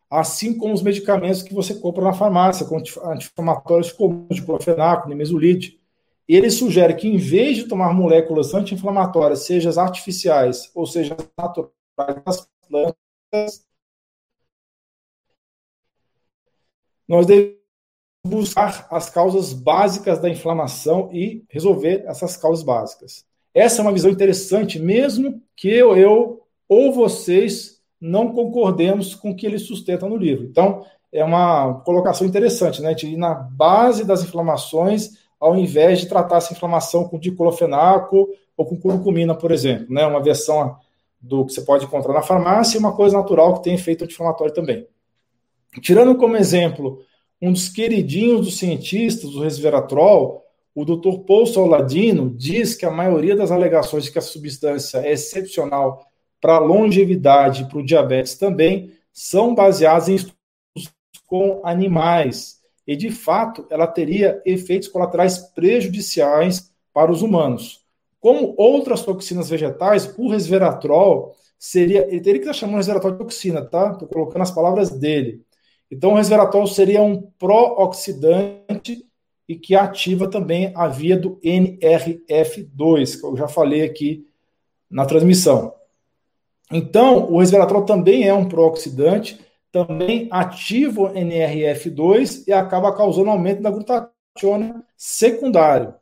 assim como os medicamentos que você compra na farmácia, com anti-inflamatórios comuns, diclofenaco, nimesulide. Ele sugere que, em vez de tomar moléculas anti-inflamatórias, sejam as artificiais ou sejam as naturais das plantas, nós devemos buscar as causas básicas da inflamação e resolver essas causas básicas. Essa é uma visão interessante, mesmo que eu, eu ou vocês não concordemos com o que ele sustenta no livro. Então, é uma colocação interessante, né? De ir na base das inflamações, ao invés de tratar essa inflamação com diclofenaco ou com curcumina, por exemplo, né? Uma versão do que você pode encontrar na farmácia e uma coisa natural que tem efeito anti-inflamatório também. Tirando como exemplo um dos queridinhos dos cientistas, o resveratrol, o Dr. Paul Soladino diz que a maioria das alegações de que a substância é excepcional para longevidade e para o diabetes também são baseadas em estudos com animais. E, de fato, ela teria efeitos colaterais prejudiciais para os humanos. Como outras toxinas vegetais, o resveratrol seria. Ele teria que estar chamando resveratrol de toxina, tá? Estou colocando as palavras dele. Então, o resveratrol seria um pró-oxidante e que ativa também a via do NRF2, que eu já falei aqui na transmissão. Então, o resveratrol também é um pró-oxidante, também ativa o NRF2 e acaba causando aumento da glutationa secundário.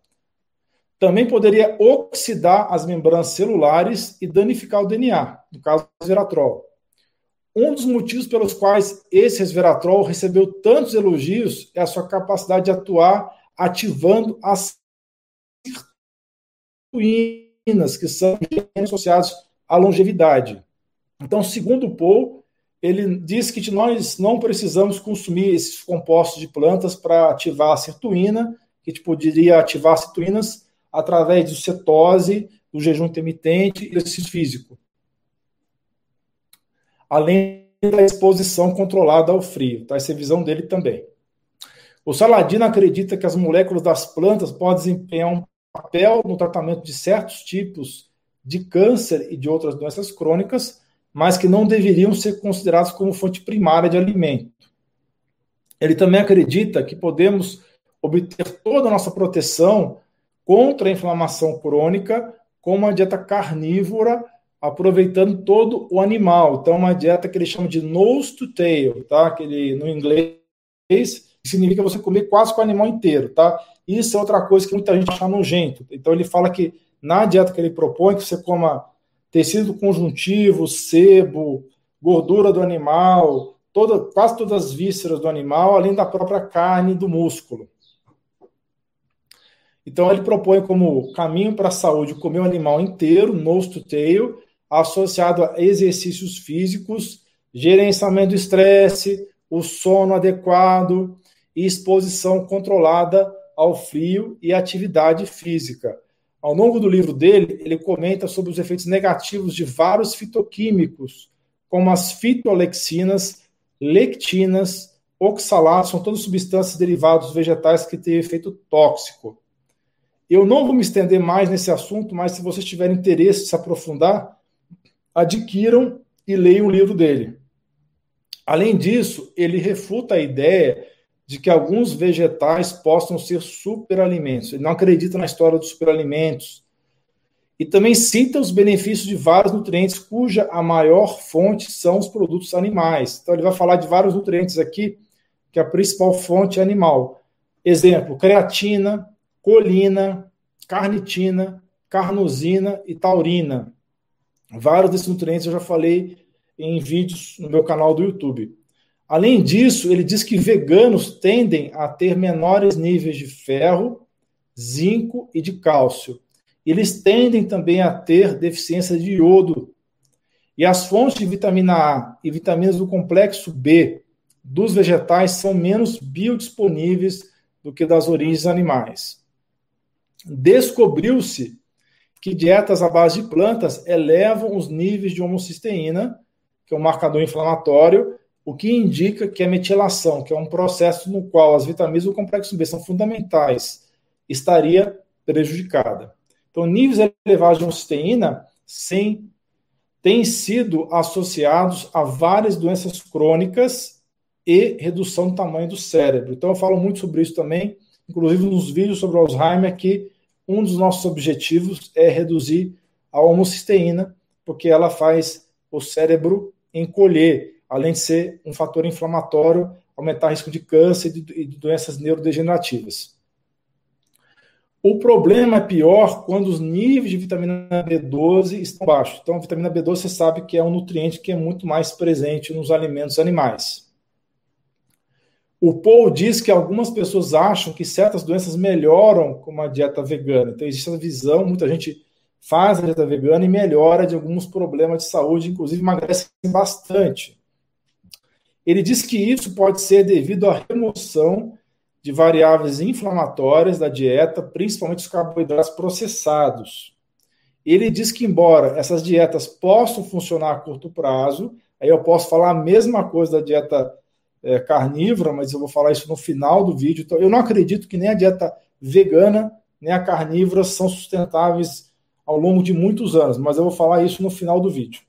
Também poderia oxidar as membranas celulares e danificar o DNA, no caso do resveratrol. Um dos motivos pelos quais esse resveratrol recebeu tantos elogios é a sua capacidade de atuar ativando as sirtuínas, que são associados à longevidade. Então, segundo o Paul, ele diz que nós não precisamos consumir esses compostos de plantas para ativar a sirtuína, que a gente poderia ativar as sirtuínas através de cetose, do jejum intermitente e do exercício físico além da exposição controlada ao frio. Tá? Essa é a visão dele também. O Saladino acredita que as moléculas das plantas podem desempenhar um papel no tratamento de certos tipos de câncer e de outras doenças crônicas, mas que não deveriam ser considerados como fonte primária de alimento. Ele também acredita que podemos obter toda a nossa proteção contra a inflamação crônica com uma dieta carnívora aproveitando todo o animal. Então, uma dieta que ele chama de nose to tail, tá? Que ele, no inglês significa você comer quase com o animal inteiro, tá? Isso é outra coisa que muita gente acha nojento. Então, ele fala que na dieta que ele propõe, que você coma tecido conjuntivo, sebo, gordura do animal, toda, quase todas as vísceras do animal, além da própria carne do músculo. Então, ele propõe como caminho para a saúde comer o animal inteiro, nose to tail, associado a exercícios físicos, gerenciamento do estresse, o sono adequado e exposição controlada ao frio e atividade física. Ao longo do livro dele, ele comenta sobre os efeitos negativos de vários fitoquímicos, como as fitoalexinas, lectinas, oxalatos, são todas substâncias derivadas dos vegetais que têm efeito tóxico. Eu não vou me estender mais nesse assunto, mas se vocês tiverem interesse em se aprofundar, adquiram e leiam o livro dele. Além disso, ele refuta a ideia de que alguns vegetais possam ser superalimentos. Ele não acredita na história dos superalimentos. E também cita os benefícios de vários nutrientes, cuja a maior fonte são os produtos animais. Então, ele vai falar de vários nutrientes aqui, que a principal fonte é animal. Exemplo: creatina, colina, carnitina, carnosina e taurina. Vários desses nutrientes eu já falei em vídeos no meu canal do YouTube. Além disso, ele diz que veganos tendem a ter menores níveis de ferro, zinco e de cálcio. Eles tendem também a ter deficiência de iodo. E as fontes de vitamina A e vitaminas do complexo B dos vegetais são menos biodisponíveis do que das origens animais. Descobriu-se que dietas à base de plantas elevam os níveis de homocisteína, que é um marcador inflamatório, o que indica que a metilação, que é um processo no qual as vitaminas do complexo B são fundamentais, estaria prejudicada. Então, níveis elevados de homocisteína sim, têm sido associados a várias doenças crônicas e redução do tamanho do cérebro. Então, eu falo muito sobre isso também, inclusive nos vídeos sobre Alzheimer, que um dos nossos objetivos é reduzir a homocisteína, porque ela faz o cérebro encolher, além de ser um fator inflamatório, aumentar o risco de câncer e de doenças neurodegenerativas. O problema é pior quando os níveis de vitamina B12 estão baixos. Então, a vitamina B12 você sabe que é um nutriente que é muito mais presente nos alimentos animais. O Paul diz que algumas pessoas acham que certas doenças melhoram com uma dieta vegana. Então, existe essa visão, muita gente faz a dieta vegana e melhora de alguns problemas de saúde, inclusive emagrece bastante. Ele diz que isso pode ser devido à remoção de variáveis inflamatórias da dieta, principalmente os carboidratos processados. Ele diz que, embora essas dietas possam funcionar a curto prazo, aí eu posso falar a mesma coisa da dieta é, carnívora, mas eu vou falar isso no final do vídeo. Então, eu não acredito que nem a dieta vegana nem a carnívora são sustentáveis ao longo de muitos anos, mas eu vou falar isso no final do vídeo.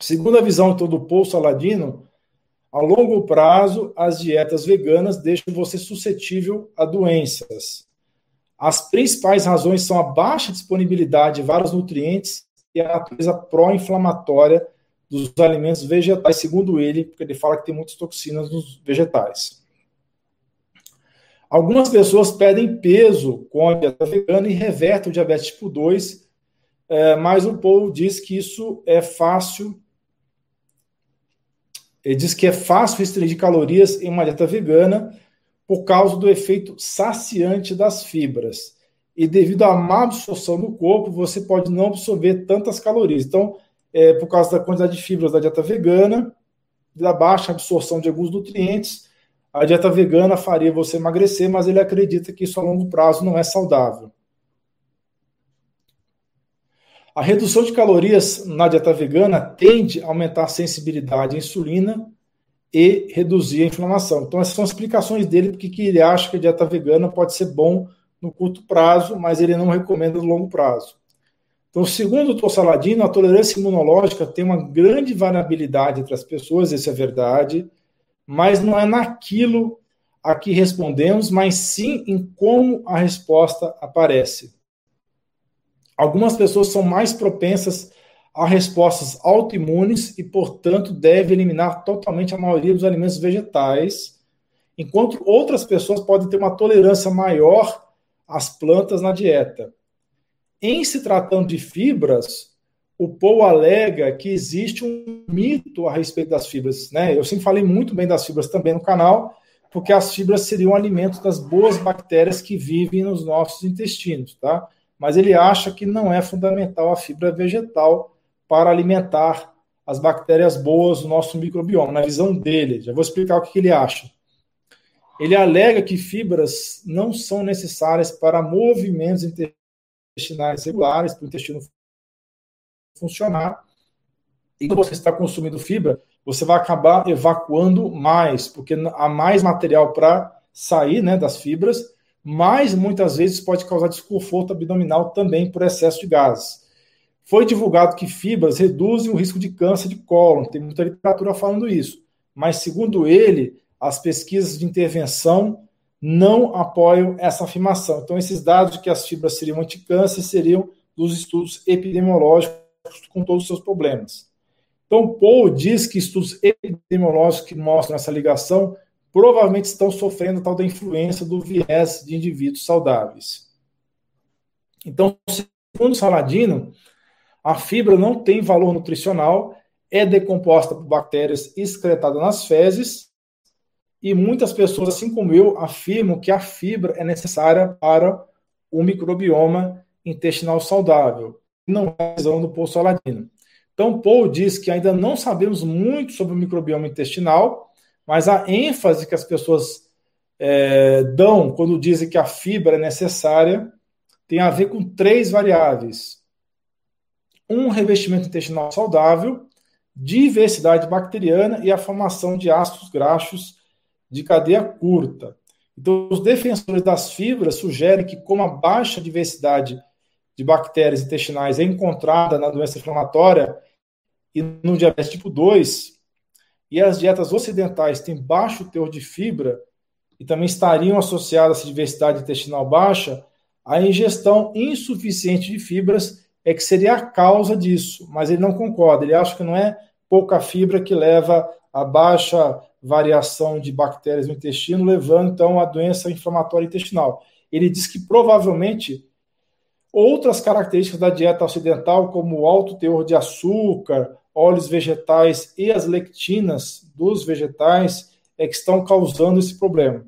Segundo a visão então, do Paul Saladino, a longo prazo, as dietas veganas deixam você suscetível a doenças. As principais razões são a baixa disponibilidade de vários nutrientes e a natureza pró-inflamatória dos alimentos vegetais, segundo ele, porque ele fala que tem muitas toxinas nos vegetais. Algumas pessoas perdem peso com a dieta vegana e revertem o diabetes tipo 2, é, mas o Paul diz que isso é fácil ele diz que é fácil restringir calorias em uma dieta vegana por causa do efeito saciante das fibras. E devido à má absorção do corpo, você pode não absorver tantas calorias. Então, é, por causa da quantidade de fibras da dieta vegana, da baixa absorção de alguns nutrientes, a dieta vegana faria você emagrecer, mas ele acredita que isso a longo prazo não é saudável. A redução de calorias na dieta vegana tende a aumentar a sensibilidade à insulina e reduzir a inflamação. Então, essas são as explicações dele porque que ele acha que a dieta vegana pode ser bom no curto prazo, mas ele não recomenda no longo prazo. Então, segundo o Dr. Saladino, a tolerância imunológica tem uma grande variabilidade entre as pessoas, isso é verdade, mas não é naquilo a que respondemos, mas sim em como a resposta aparece. Algumas pessoas são mais propensas a respostas autoimunes e, portanto, deve eliminar totalmente a maioria dos alimentos vegetais, enquanto outras pessoas podem ter uma tolerância maior às plantas na dieta. Em se tratando de fibras, o Paul alega que existe um mito a respeito das fibras. Né? Eu sempre falei muito bem das fibras também no canal, porque as fibras seriam alimentos das boas bactérias que vivem nos nossos intestinos. Tá? mas ele acha que não é fundamental a fibra vegetal para alimentar as bactérias boas do nosso microbioma, na visão dele. Já vou explicar o que ele acha. Ele alega que fibras não são necessárias para movimentos intestinais regulares, para o intestino funcionar. E quando você está consumindo fibra, você vai acabar evacuando mais, porque há mais material para sair né, das fibras mas muitas vezes pode causar desconforto abdominal também por excesso de gases. Foi divulgado que fibras reduzem o risco de câncer de cólon, tem muita literatura falando isso, mas segundo ele, as pesquisas de intervenção não apoiam essa afirmação. Então, esses dados de que as fibras seriam anticâncer seriam dos estudos epidemiológicos com todos os seus problemas. Então, Paul diz que estudos epidemiológicos que mostram essa ligação provavelmente estão sofrendo tal da influência do viés de indivíduos saudáveis. Então, segundo Saladino, a fibra não tem valor nutricional, é decomposta por bactérias excretadas nas fezes, e muitas pessoas, assim como eu, afirmam que a fibra é necessária para o microbioma intestinal saudável. Não é a visão do Paul Saladino. Então, Paul diz que ainda não sabemos muito sobre o microbioma intestinal, mas a ênfase que as pessoas é, dão quando dizem que a fibra é necessária tem a ver com três variáveis: um revestimento intestinal saudável, diversidade bacteriana e a formação de ácidos graxos de cadeia curta. Então, os defensores das fibras sugerem que, como a baixa diversidade de bactérias intestinais é encontrada na doença inflamatória e no diabetes tipo 2, e as dietas ocidentais têm baixo teor de fibra e também estariam associadas à diversidade intestinal baixa, a ingestão insuficiente de fibras é que seria a causa disso, mas ele não concorda, ele acha que não é pouca fibra que leva a baixa variação de bactérias no intestino, levando então à doença inflamatória intestinal. Ele diz que provavelmente outras características da dieta ocidental, como o alto teor de açúcar, óleos vegetais e as lectinas dos vegetais, é que estão causando esse problema.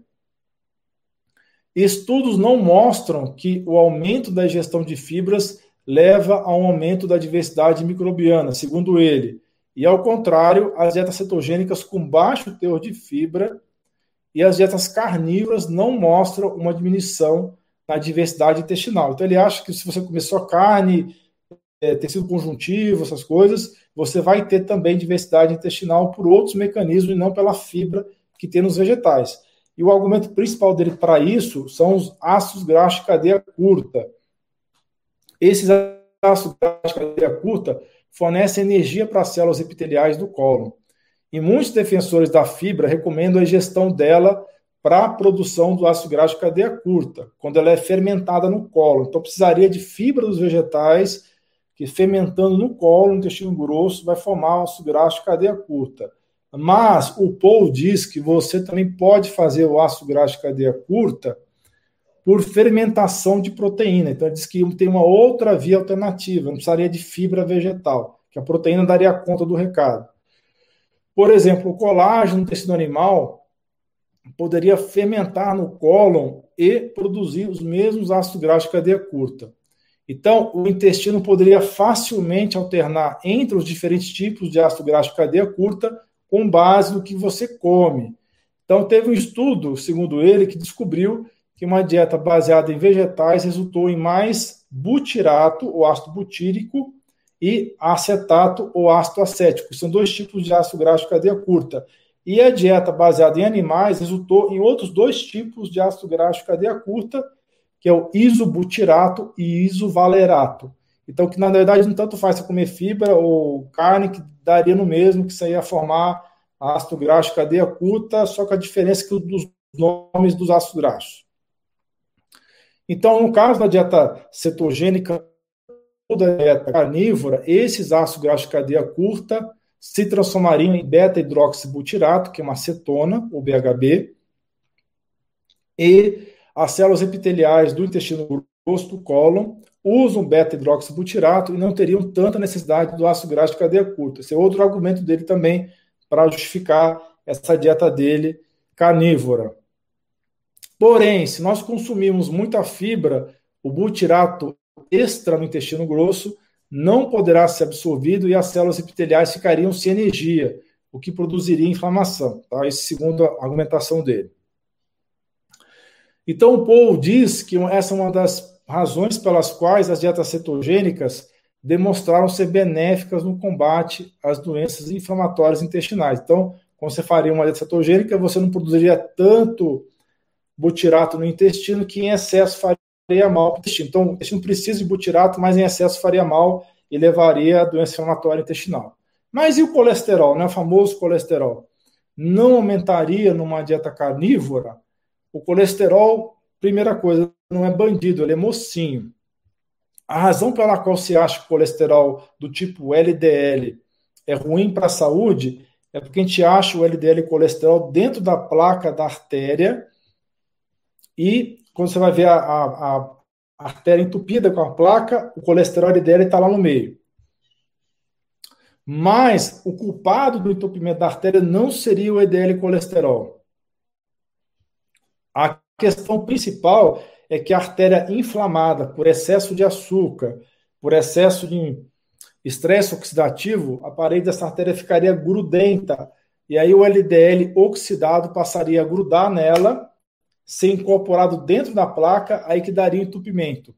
Estudos não mostram que o aumento da ingestão de fibras leva a um aumento da diversidade microbiana, segundo ele. E ao contrário, as dietas cetogênicas com baixo teor de fibra e as dietas carnívoras não mostram uma diminuição na diversidade intestinal. Então ele acha que se você comer só carne, é, tecido conjuntivo, essas coisas, você vai ter também diversidade intestinal por outros mecanismos e não pela fibra que tem nos vegetais. E o argumento principal dele para isso são os ácidos graxos de cadeia curta. Esses ácidos graxos de cadeia curta fornecem energia para as células epiteliais do cólon. E muitos defensores da fibra recomendam a ingestão dela para a produção do ácido graxo de cadeia curta, quando ela é fermentada no colo. Então, precisaria de fibra dos vegetais que, fermentando no colo, no intestino grosso, vai formar ácido graxo de cadeia curta. Mas o Paul diz que você também pode fazer o ácido graxo de cadeia curta por fermentação de proteína. Então, ele diz que tem uma outra via alternativa, não precisaria de fibra vegetal, que a proteína daria conta do recado. Por exemplo, o colágeno no tecido animal poderia fermentar no cólon e produzir os mesmos ácidos graxos de cadeia curta. Então, o intestino poderia facilmente alternar entre os diferentes tipos de ácido graxo de cadeia curta com base no que você come. Então, teve um estudo, segundo ele, que descobriu que uma dieta baseada em vegetais resultou em mais butirato, ou ácido butírico, e acetato, ou ácido acético. São dois tipos de ácido graxo de cadeia curta. E a dieta baseada em animais resultou em outros dois tipos de ácido graxo de cadeia curta, que é o isobutirato e isovalerato. Então, que na verdade não tanto faz você comer fibra ou carne, que daria no mesmo, que isso ia formar ácido graxo cadeia curta, só que a diferença é que dos nomes dos ácidos graxos. Então, no caso da dieta cetogênica ou da dieta carnívora, esses ácidos graxos de cadeia curta se transformariam em beta-hidroxibutirato, que é uma cetona, ou BHB, e as células epiteliais do intestino grosso do cólon usam beta-hidroxibutirato e não teriam tanta necessidade do ácido graxo de cadeia curta. Esse é outro argumento dele também para justificar essa dieta dele carnívora. Porém, se nós consumirmos muita fibra, o butirato extra no intestino grosso não poderá ser absorvido e as células epiteliais ficariam sem energia, o que produziria inflamação. Tá? Essa segundo a argumentação dele. Então, o Paul diz que essa é uma das razões pelas quais as dietas cetogênicas demonstraram ser benéficas no combate às doenças inflamatórias intestinais. Então, quando você faria uma dieta cetogênica, você não produziria tanto butirato no intestino que em excesso faria mal para o intestino. Então, o intestino precisa de butirato, mas em excesso faria mal e levaria a doença inflamatória intestinal. Mas e o colesterol, né? o famoso colesterol? Não aumentaria numa dieta carnívora? O colesterol, primeira coisa, não é bandido, ele é mocinho. A razão pela qual se acha que o colesterol do tipo LDL é ruim para a saúde é porque a gente acha o LDL colesterol dentro da placa da artéria e quando você vai ver a, a, a artéria entupida com a placa, o colesterol LDL está lá no meio. Mas o culpado do entupimento da artéria não seria o LDL colesterol. A questão principal é que a artéria inflamada por excesso de açúcar, por excesso de estresse oxidativo, a parede dessa artéria ficaria grudenta. E aí o LDL oxidado passaria a grudar nela, ser incorporado dentro da placa, aí que daria entupimento.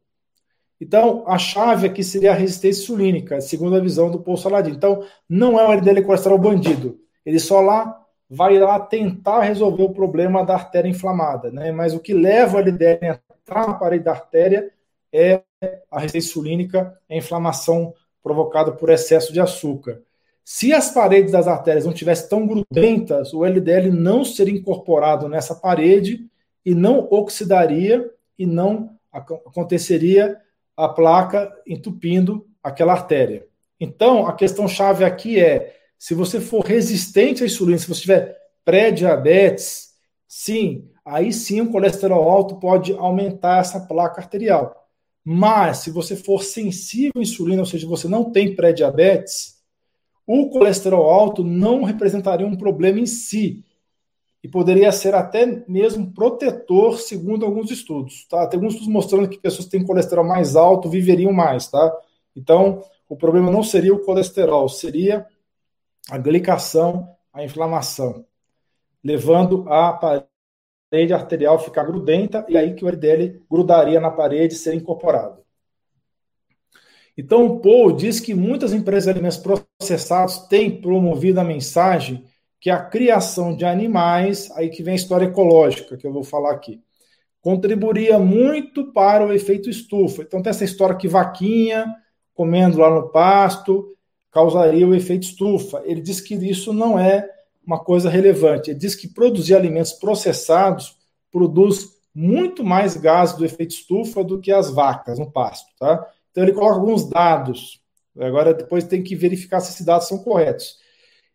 Então, a chave aqui seria a resistência insulínica, segundo a visão do Paul Saladin. Então, não é o LDL colesterol bandido. Ele só lá vai lá tentar resolver o problema da artéria inflamada, né? Mas o que leva o LDL a entrar na parede da artéria é a resistência insulínica, é a inflamação provocada por excesso de açúcar. Se as paredes das artérias não tivessem tão grudentas, o LDL não seria incorporado nessa parede e não oxidaria e não aconteceria a placa entupindo aquela artéria. Então, a questão chave aqui é: se você for resistente à insulina, se você tiver pré-diabetes, sim, aí sim o colesterol alto pode aumentar essa placa arterial. Mas se você for sensível à insulina, ou seja, você não tem pré-diabetes, o colesterol alto não representaria um problema em si e poderia ser até mesmo protetor, segundo alguns estudos. Tá? Tem alguns estudos mostrando que pessoas que têm colesterol mais alto viveriam mais. Tá? Então, o problema não seria o colesterol, seria a glicação, a inflamação, levando a parede arterial ficar grudenta e aí que o LDL grudaria na parede e ser incorporado. Então, o Paul diz que muitas empresas de alimentos processados têm promovido a mensagem que a criação de animais, aí que vem a história ecológica que eu vou falar aqui, contribuiria muito para o efeito estufa. Então, tem essa história que vaquinha comendo lá no pasto causaria o efeito estufa. Ele diz que isso não é uma coisa relevante. Ele diz que produzir alimentos processados produz muito mais gás do efeito estufa do que as vacas no pasto, tá? Então ele coloca alguns dados. Agora depois tem que verificar se esses dados são corretos.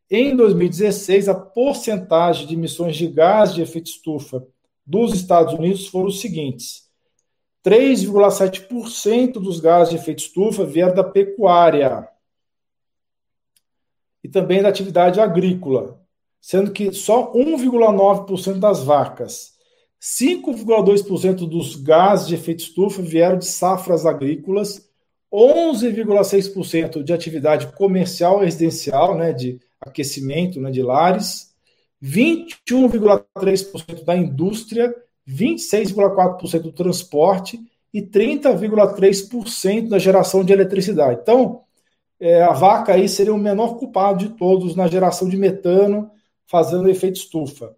Em 2016, a porcentagem de emissões de gás de efeito estufa dos Estados Unidos foram os seguintes: 3,7% dos gases de efeito estufa vieram da pecuária e também da atividade agrícola, sendo que só 1,9% das vacas, 5,2% dos gases de efeito estufa vieram de safras agrícolas, 11,6% de atividade comercial e residencial, né, de aquecimento né, de lares, 21,3% da indústria, 26,4% do transporte e 30,3% da geração de eletricidade. Então, é, a vaca aí seria o menor culpado de todos na geração de metano, fazendo efeito estufa.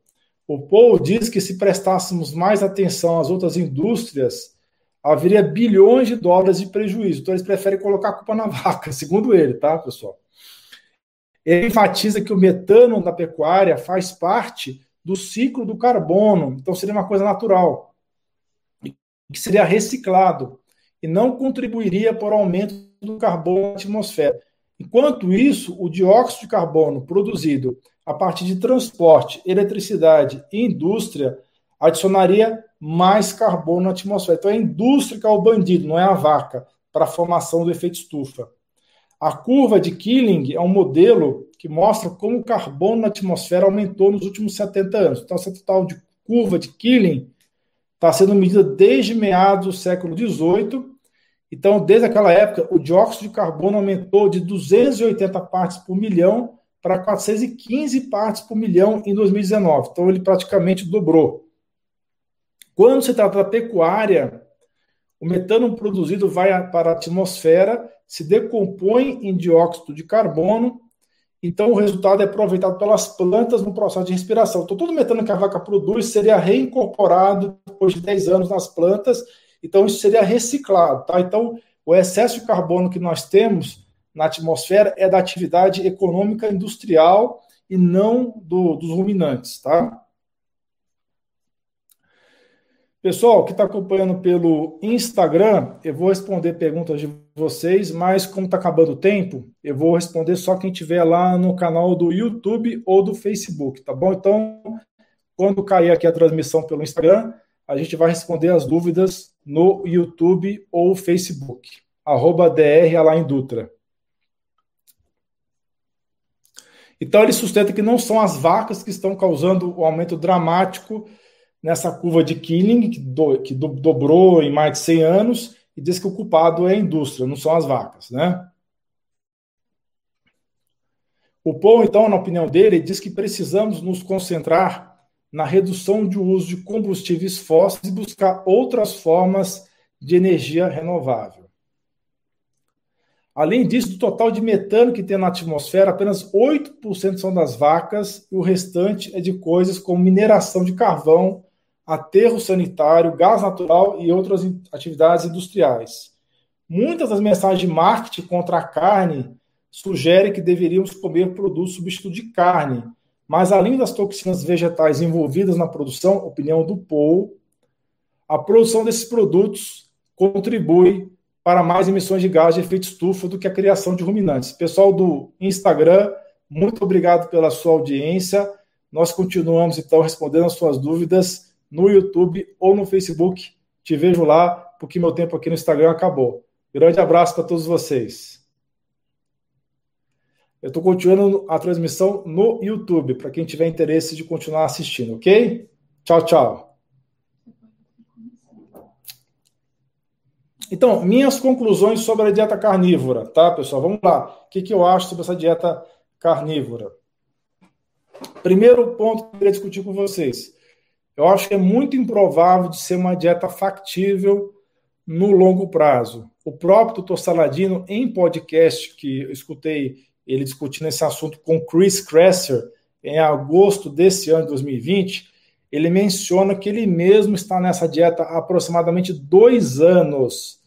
O Paul diz que se prestássemos mais atenção às outras indústrias, haveria bilhões de dólares de prejuízo. Então eles preferem colocar a culpa na vaca, segundo ele, tá, pessoal? Ele enfatiza que o metano da pecuária faz parte do ciclo do carbono, então seria uma coisa natural, que seria reciclado e não contribuiria para o aumento do carbono na atmosfera. Enquanto isso, o dióxido de carbono produzido a partir de transporte, eletricidade e indústria adicionaria mais carbono na atmosfera. Então é a indústria que é o bandido, não é a vaca, para a formação do efeito estufa. A curva de Killing é um modelo que mostra como o carbono na atmosfera aumentou nos últimos 70 anos. Então, essa total de curva de Killing está sendo medida desde meados do século XVIII. Então, desde aquela época, o dióxido de carbono aumentou de 280 partes por milhão para 415 partes por milhão em 2019. Então, ele praticamente dobrou. Quando se trata da pecuária, o metano produzido vai para a atmosfera se decompõe em dióxido de carbono, então o resultado é aproveitado pelas plantas no processo de respiração. Então, todo o metano que a vaca produz seria reincorporado depois de 10 anos nas plantas, então isso seria reciclado. Tá? Então, o excesso de carbono que nós temos na atmosfera é da atividade econômica industrial e não do, dos ruminantes. Tá? Pessoal que está acompanhando pelo Instagram, eu vou responder perguntas de vocês, mas como está acabando o tempo, eu vou responder só quem tiver lá no canal do YouTube ou do Facebook, tá bom? Então, quando cair aqui a transmissão pelo Instagram, a gente vai responder as dúvidas no YouTube ou Facebook. Arroba DR Alain Dutra. Então, ele sustenta que não são as vacas que estão causando o aumento dramático nessa curva de Killing, que, do, que do, dobrou em mais de 100 anos, e diz que o culpado é a indústria, não são as vacas, né? O Paul, então, na opinião dele, diz que precisamos nos concentrar na redução de uso de combustíveis fósseis e buscar outras formas de energia renovável. Além disso, do total de metano que tem na atmosfera, apenas 8% são das vacas e o restante é de coisas como mineração de carvão aterro sanitário, gás natural e outras atividades industriais. Muitas das mensagens de marketing contra a carne sugerem que deveríamos comer produtos substitutos de carne, mas além das toxinas vegetais envolvidas na produção, opinião do Paul, a produção desses produtos contribui para mais emissões de gás de efeito estufa do que a criação de ruminantes. Pessoal do Instagram, muito obrigado pela sua audiência. nós continuamos então respondendo as suas dúvidas no YouTube ou no Facebook. Te vejo lá, porque meu tempo aqui no Instagram acabou. Grande abraço para todos vocês. Eu estou continuando a transmissão no YouTube, para quem tiver interesse de continuar assistindo, ok? Tchau, tchau. Então, minhas conclusões sobre a dieta carnívora, tá, pessoal? Vamos lá. O que, que eu acho sobre essa dieta carnívora? Primeiro ponto que eu queria discutir com vocês. Eu acho que é muito improvável de ser uma dieta factível no longo prazo. O próprio doutor Saladino, em podcast que eu escutei ele discutindo esse assunto com Chris Kresser em agosto desse ano de 2020, ele menciona que ele mesmo está nessa dieta há aproximadamente dois anos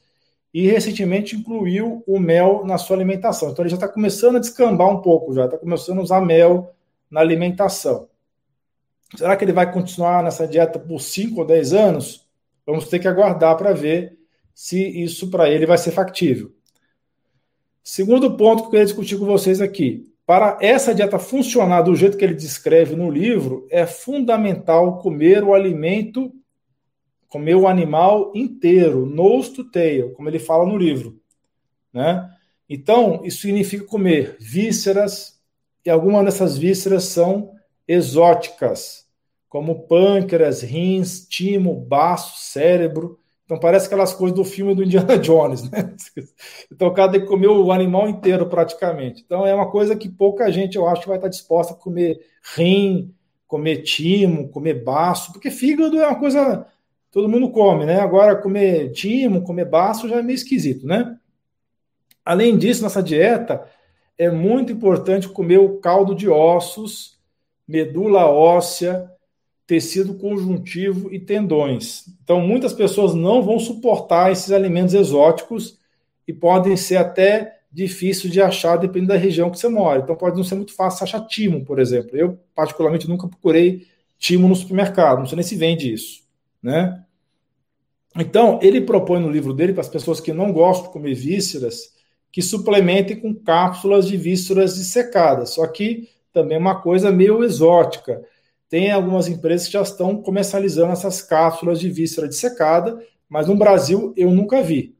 e recentemente incluiu o mel na sua alimentação. Então ele já está começando a descambar um pouco, já está começando a usar mel na alimentação. Será que ele vai continuar nessa dieta por 5 ou 10 anos? Vamos ter que aguardar para ver se isso para ele vai ser factível. Segundo ponto que eu queria discutir com vocês aqui. Para essa dieta funcionar do jeito que ele descreve no livro, é fundamental comer o alimento, comer o animal inteiro, nose to tail, como ele fala no livro. Né? Então, isso significa comer vísceras, e algumas dessas vísceras são exóticas, como pâncreas, rins, timo, baço, cérebro. Então parece aquelas coisas do filme do Indiana Jones, né? Então o cara tem que comer o animal inteiro praticamente. Então é uma coisa que pouca gente, eu acho, vai estar disposta a comer rim, comer timo, comer baço, porque fígado é uma coisa todo mundo come, né? Agora comer timo, comer baço já é meio esquisito, né? Além disso, nessa dieta, é muito importante comer o caldo de ossos, medula óssea, tecido conjuntivo e tendões. Então, muitas pessoas não vão suportar esses alimentos exóticos e podem ser até difíceis de achar dependendo da região que você mora. Então, pode não ser muito fácil achar timo, por exemplo. Eu, particularmente, nunca procurei timo no supermercado, não sei nem se vende isso, né? Então, ele propõe no livro dele para as pessoas que não gostam de comer vísceras que suplementem com cápsulas de vísceras dissecadas. Só que também é uma coisa meio exótica. Tem algumas empresas que já estão comercializando essas cápsulas de víscera dissecada, mas no Brasil eu nunca vi.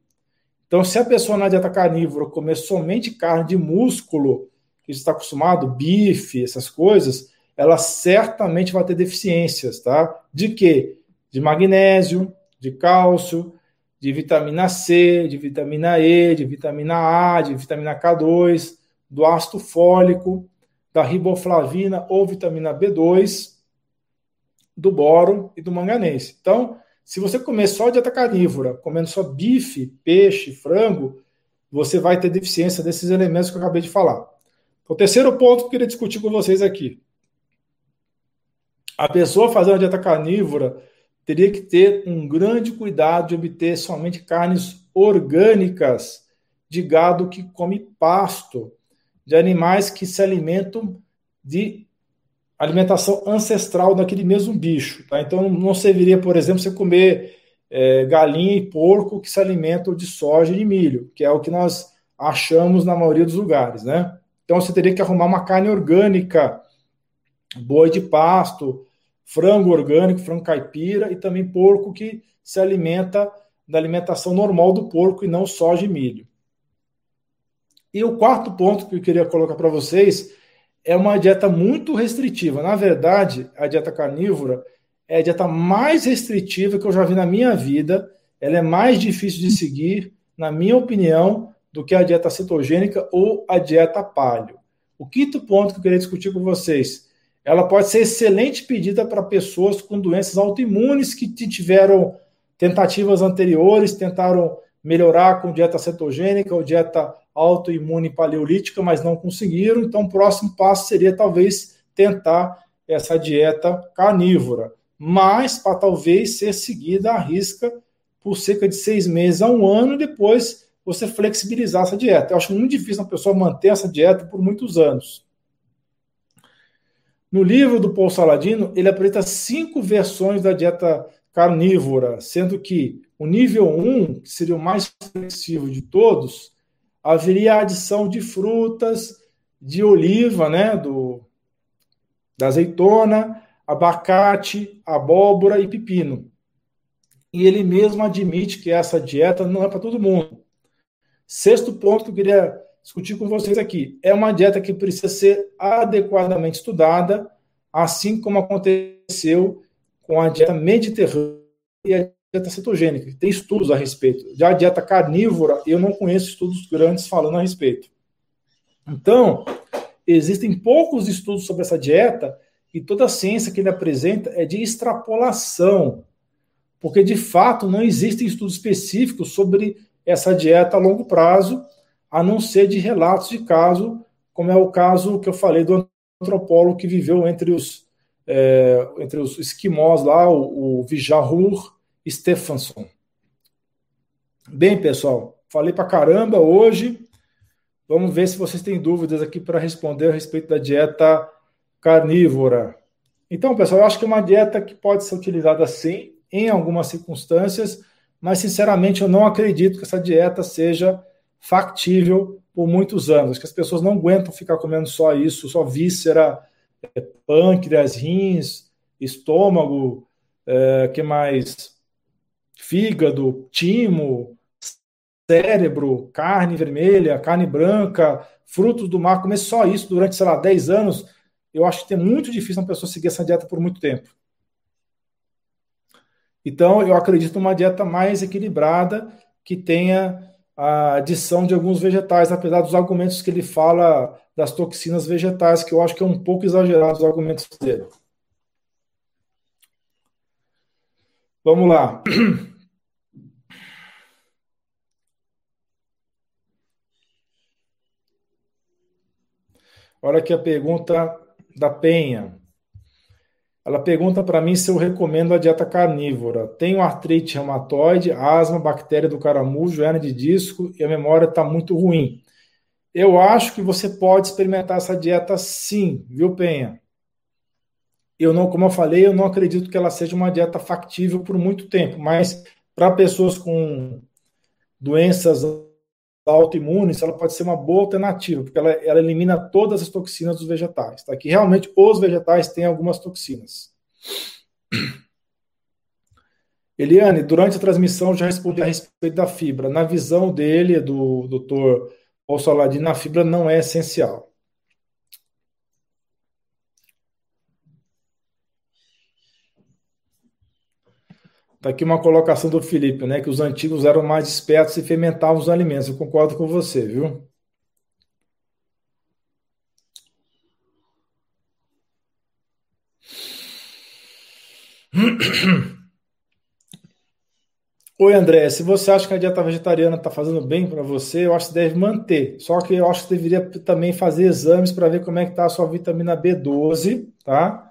Então, se a pessoa na dieta carnívora comer somente carne de músculo, que está acostumado, bife, essas coisas, ela certamente vai ter deficiências, tá? De quê? De magnésio, de cálcio, de vitamina C, de vitamina E, de vitamina A, de vitamina K2, do ácido fólico, da riboflavina ou vitamina B2, do boro e do manganês. Então, se você comer só dieta carnívora, comendo só bife, peixe, frango, você vai ter deficiência desses elementos que eu acabei de falar. O terceiro ponto que eu queria discutir com vocês aqui. A pessoa fazendo dieta carnívora, teria que ter um grande cuidado de obter somente carnes orgânicas de gado que come pasto, de animais que se alimentam de alimentação ancestral daquele mesmo bicho. Tá? Então, não serviria, por exemplo, você comer é, galinha e porco que se alimentam de soja e milho, que é o que nós achamos na maioria dos lugares. Né? Então, você teria que arrumar uma carne orgânica, boi de pasto, frango orgânico, frango caipira e também porco que se alimenta da alimentação normal do porco e não soja e milho. E o quarto ponto que eu queria colocar para vocês é uma dieta muito restritiva. Na verdade, a dieta carnívora é a dieta mais restritiva que eu já vi na minha vida. Ela é mais difícil de seguir, na minha opinião, do que a dieta cetogênica ou a dieta paleo. O quinto ponto que eu queria discutir com vocês ela pode ser excelente pedida para pessoas com doenças autoimunes que tiveram tentativas anteriores, tentaram melhorar com dieta cetogênica ou dieta autoimune paleolítica, mas não conseguiram. Então, o próximo passo seria talvez tentar essa dieta carnívora, mas para talvez ser seguida à risca por cerca de seis meses a um ano e depois você flexibilizar essa dieta. Eu acho muito difícil uma pessoa manter essa dieta por muitos anos. No livro do Paul Saladino, ele apresenta cinco versões da dieta carnívora, sendo que o nível 1, que seria o mais flexível de todos, haveria a adição de frutas, de oliva, né, do, da azeitona, abacate, abóbora e pepino. E ele mesmo admite que essa dieta não é para todo mundo. Sexto ponto que eu queria discutir com vocês aqui: é uma dieta que precisa ser adequadamente estudada, assim como aconteceu com a dieta mediterrânea e a dieta cetogênica. Tem estudos a respeito. Já a dieta carnívora, eu não conheço estudos grandes falando a respeito. Então, existem poucos estudos sobre essa dieta e toda a ciência que ele apresenta é de extrapolação, porque de fato não existem estudos específicos sobre essa dieta a longo prazo, a não ser de relatos de caso, como é o caso que eu falei do antropólogo que viveu entre os, é, entre os esquimós lá, o, o Vijahur Stefansson. Bem, pessoal, falei para caramba hoje. Vamos ver se vocês têm dúvidas aqui para responder a respeito da dieta carnívora. Então, pessoal, eu acho que é uma dieta que pode ser utilizada sim, em algumas circunstâncias, mas sinceramente eu não acredito que essa dieta seja factível por muitos anos, que as pessoas não aguentam ficar comendo só isso, só víscera, é, pâncreas, rins, estômago, é, que mais? Fígado, timo, cérebro, carne vermelha, carne branca, frutos do mar, comer só isso durante, sei lá, 10 anos, eu acho que é muito difícil uma pessoa seguir essa dieta por muito tempo. Então, eu acredito numa dieta mais equilibrada, que tenha a adição de alguns vegetais, apesar dos argumentos que ele fala das toxinas vegetais, que eu acho que é um pouco exagerado os argumentos dele. Vamos lá. Olha aqui a pergunta da Penha. Ela pergunta para mim se eu recomendo a dieta carnívora. Tenho artrite reumatoide, asma, bactéria do caramujo, hernia de disco e a memória está muito ruim. Eu acho que você pode experimentar essa dieta sim, viu, Penha? Eu não, como eu falei, eu não acredito que ela seja uma dieta factível por muito tempo, mas para pessoas com doenças autoimunes, ela pode ser uma boa alternativa, porque ela, ela elimina todas as toxinas dos vegetais. Tá? Que realmente os vegetais têm algumas toxinas. Eliane, durante a transmissão já respondi a respeito da fibra. Na visão dele, do doutor Paul a fibra não é essencial. Está aqui uma colocação do Felipe, né? Que os antigos eram mais espertos e fermentavam os alimentos. Eu concordo com você, viu? Oi, André. Se você acha que a dieta vegetariana está fazendo bem para você, eu acho que deve manter. Só que eu acho que deveria também fazer exames para ver como é que está a sua vitamina B12, tá?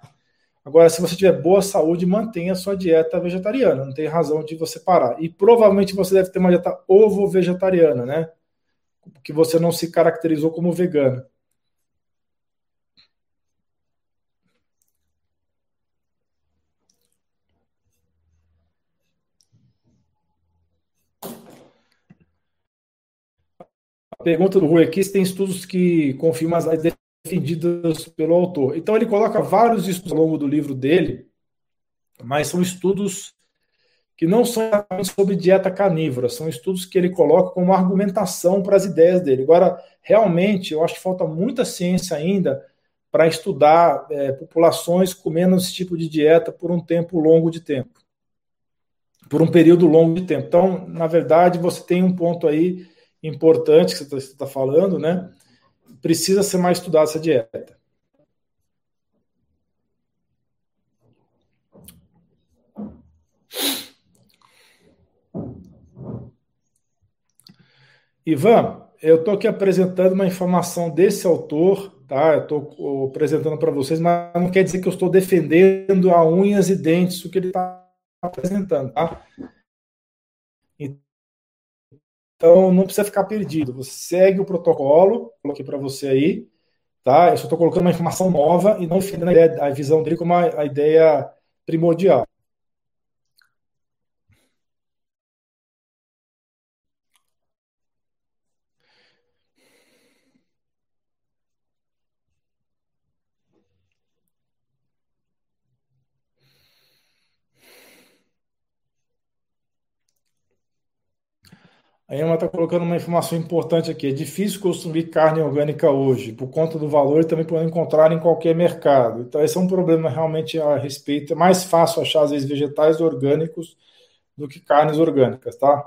Agora, se você tiver boa saúde, mantenha a sua dieta vegetariana. Não tem razão de você parar. E provavelmente você deve ter uma dieta ovo-vegetariana, né? Que você não se caracterizou como vegana. Pergunta do Rui aqui se tem estudos que confirmam as defendidas pelo autor. Então ele coloca vários estudos ao longo do livro dele, mas são estudos que não são sobre dieta carnívora, são estudos que ele coloca como argumentação para as ideias dele. Agora, realmente, eu acho que falta muita ciência ainda para estudar é, populações comendo esse tipo de dieta por um tempo longo de tempo, por um período longo de tempo. Então, na verdade, você tem um ponto aí importante que você está tá falando, né? Precisa ser mais estudada essa dieta. Ivan, eu estou aqui apresentando uma informação desse autor, tá? Eu estou apresentando para vocês, mas não quer dizer que eu estou defendendo a unhas e dentes o que ele está apresentando, tá? Então não precisa ficar perdido. Você segue o protocolo, coloquei para você aí, tá? Eu só estou colocando uma informação nova e não defendendo a, a visão dele como a, a ideia primordial. A Emma está colocando uma informação importante aqui. É difícil consumir carne orgânica hoje, por conta do valor e também podem encontrar em qualquer mercado. Então, esse é um problema realmente a respeito. É mais fácil achar, às vezes, vegetais orgânicos do que carnes orgânicas, tá?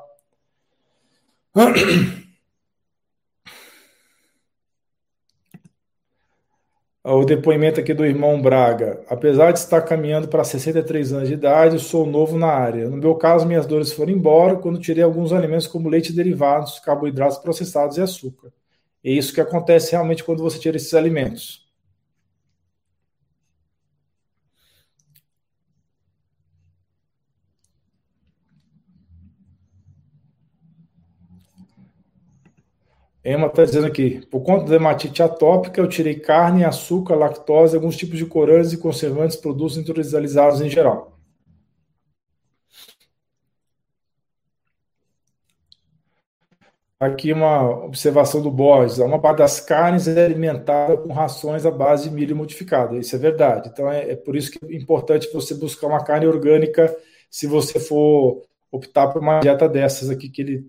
o depoimento aqui do irmão Braga. Apesar de estar caminhando para 63 anos de idade, sou novo na área. No meu caso, minhas dores foram embora quando tirei alguns alimentos como leite derivados, carboidratos processados e açúcar. É isso que acontece realmente quando você tira esses alimentos. Emma está dizendo aqui, por conta da hematite atópica, eu tirei carne, açúcar, lactose, alguns tipos de corantes e conservantes, produtos industrializados em geral. Aqui uma observação do Borges. Uma parte das carnes é alimentada com rações à base de milho modificado. Isso é verdade. Então é, é por isso que é importante você buscar uma carne orgânica se você for optar por uma dieta dessas aqui que ele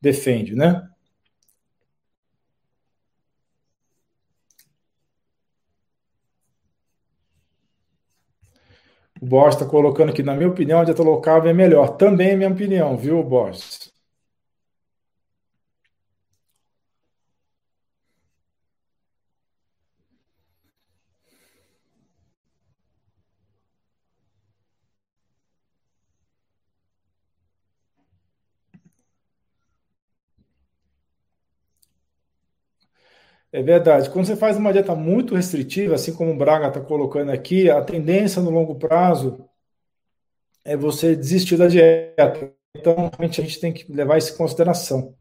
defende, né? O Borges está colocando aqui, na minha opinião, a dieta low carb é melhor. Também é minha opinião, viu, Borges? É verdade. Quando você faz uma dieta muito restritiva, assim como o Braga está colocando aqui, a tendência no longo prazo é você desistir da dieta. Então, realmente, a gente tem que levar isso em consideração.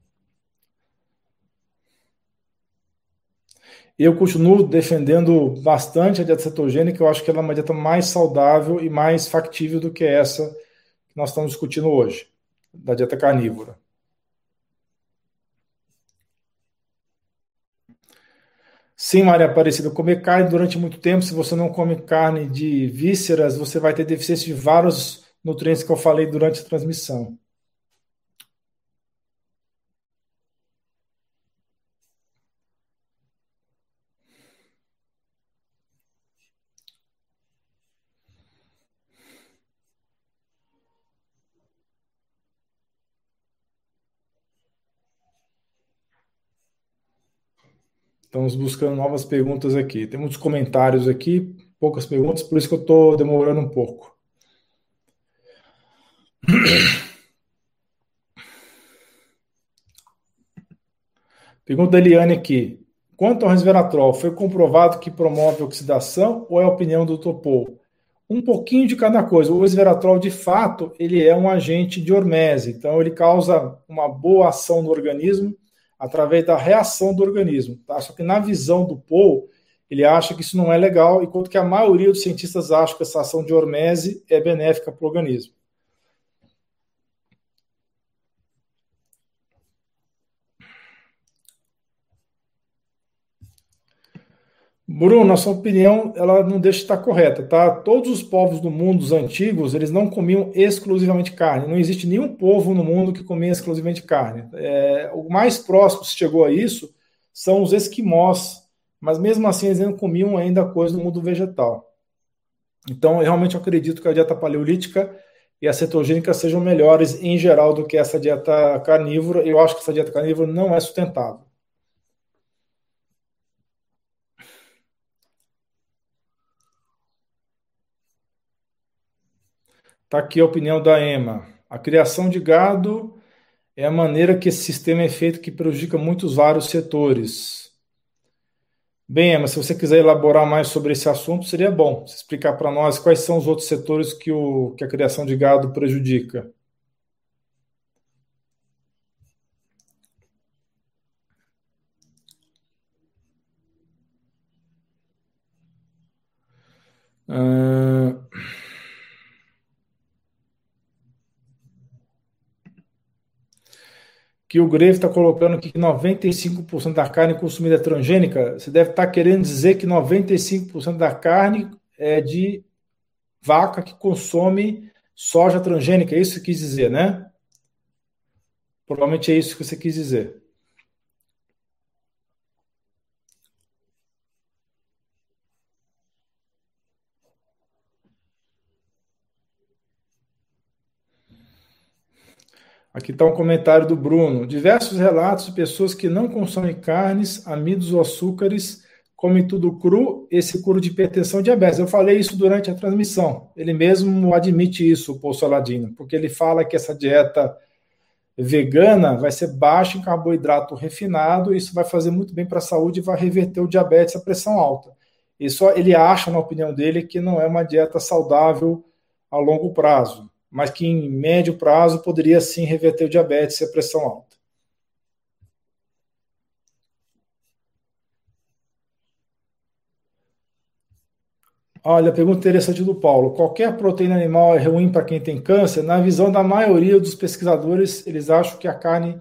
Eu continuo defendendo bastante a dieta cetogênica, eu acho que ela é uma dieta mais saudável e mais factível do que essa que nós estamos discutindo hoje, da dieta carnívora. Sim, Maria Aparecida, comer carne durante muito tempo, se você não come carne de vísceras, você vai ter deficiência de vários nutrientes que eu falei durante a transmissão. Estamos buscando novas perguntas aqui. Tem muitos comentários aqui, poucas perguntas, por isso que eu estou demorando um pouco. Pergunta da Eliane aqui. Quanto ao resveratrol, foi comprovado que promove oxidação ou é a opinião do Topou? Um pouquinho de cada coisa. O resveratrol, de fato, ele é um agente de hormese, então ele causa uma boa ação no organismo, através da reação do organismo. Tá? Só que na visão do Paul, ele acha que isso não é legal, enquanto que a maioria dos cientistas acham que essa ação de hormese é benéfica para o organismo. Bruno, a sua opinião, ela não deixa de estar correta, tá? Todos os povos do mundo, os antigos, eles não comiam exclusivamente carne. Não existe nenhum povo no mundo que comia exclusivamente carne. É, o mais próximo que chegou a isso são os esquimós, mas mesmo assim eles não comiam ainda coisa do mundo vegetal. Então, eu realmente acredito que a dieta paleolítica e a cetogênica sejam melhores em geral do que essa dieta carnívora. Eu acho que essa dieta carnívora não é sustentável. Está aqui a opinião da EMA. A criação de gado é a maneira que esse sistema é feito que prejudica muitos vários setores. Bem, Emma, se você quiser elaborar mais sobre esse assunto, seria bom você explicar para nós quais são os outros setores que, o, que a criação de gado prejudica. Uh... que o Greve está colocando que 95% da carne consumida é transgênica, você deve estar tá querendo dizer que 95% da carne é de vaca que consome soja transgênica, é isso que quis dizer, né? Provavelmente é isso que você quis dizer. Aqui está um comentário do Bruno. Diversos relatos de pessoas que não consomem carnes, amidos ou açúcares, comem tudo cru, esse curo de hipertensão e diabetes. Eu falei isso durante a transmissão. Ele mesmo admite isso, o Paul Saladino, porque ele fala que essa dieta vegana vai ser baixa em carboidrato refinado, isso vai fazer muito bem para a saúde e vai reverter o diabetes e a pressão alta. Isso ele acha, na opinião dele, que não é uma dieta saudável a longo prazo mas que em médio prazo poderia sim reverter o diabetes e a pressão alta. Olha, pergunta interessante do Paulo. Qualquer proteína animal é ruim para quem tem câncer? Na visão da maioria dos pesquisadores, eles acham que a carne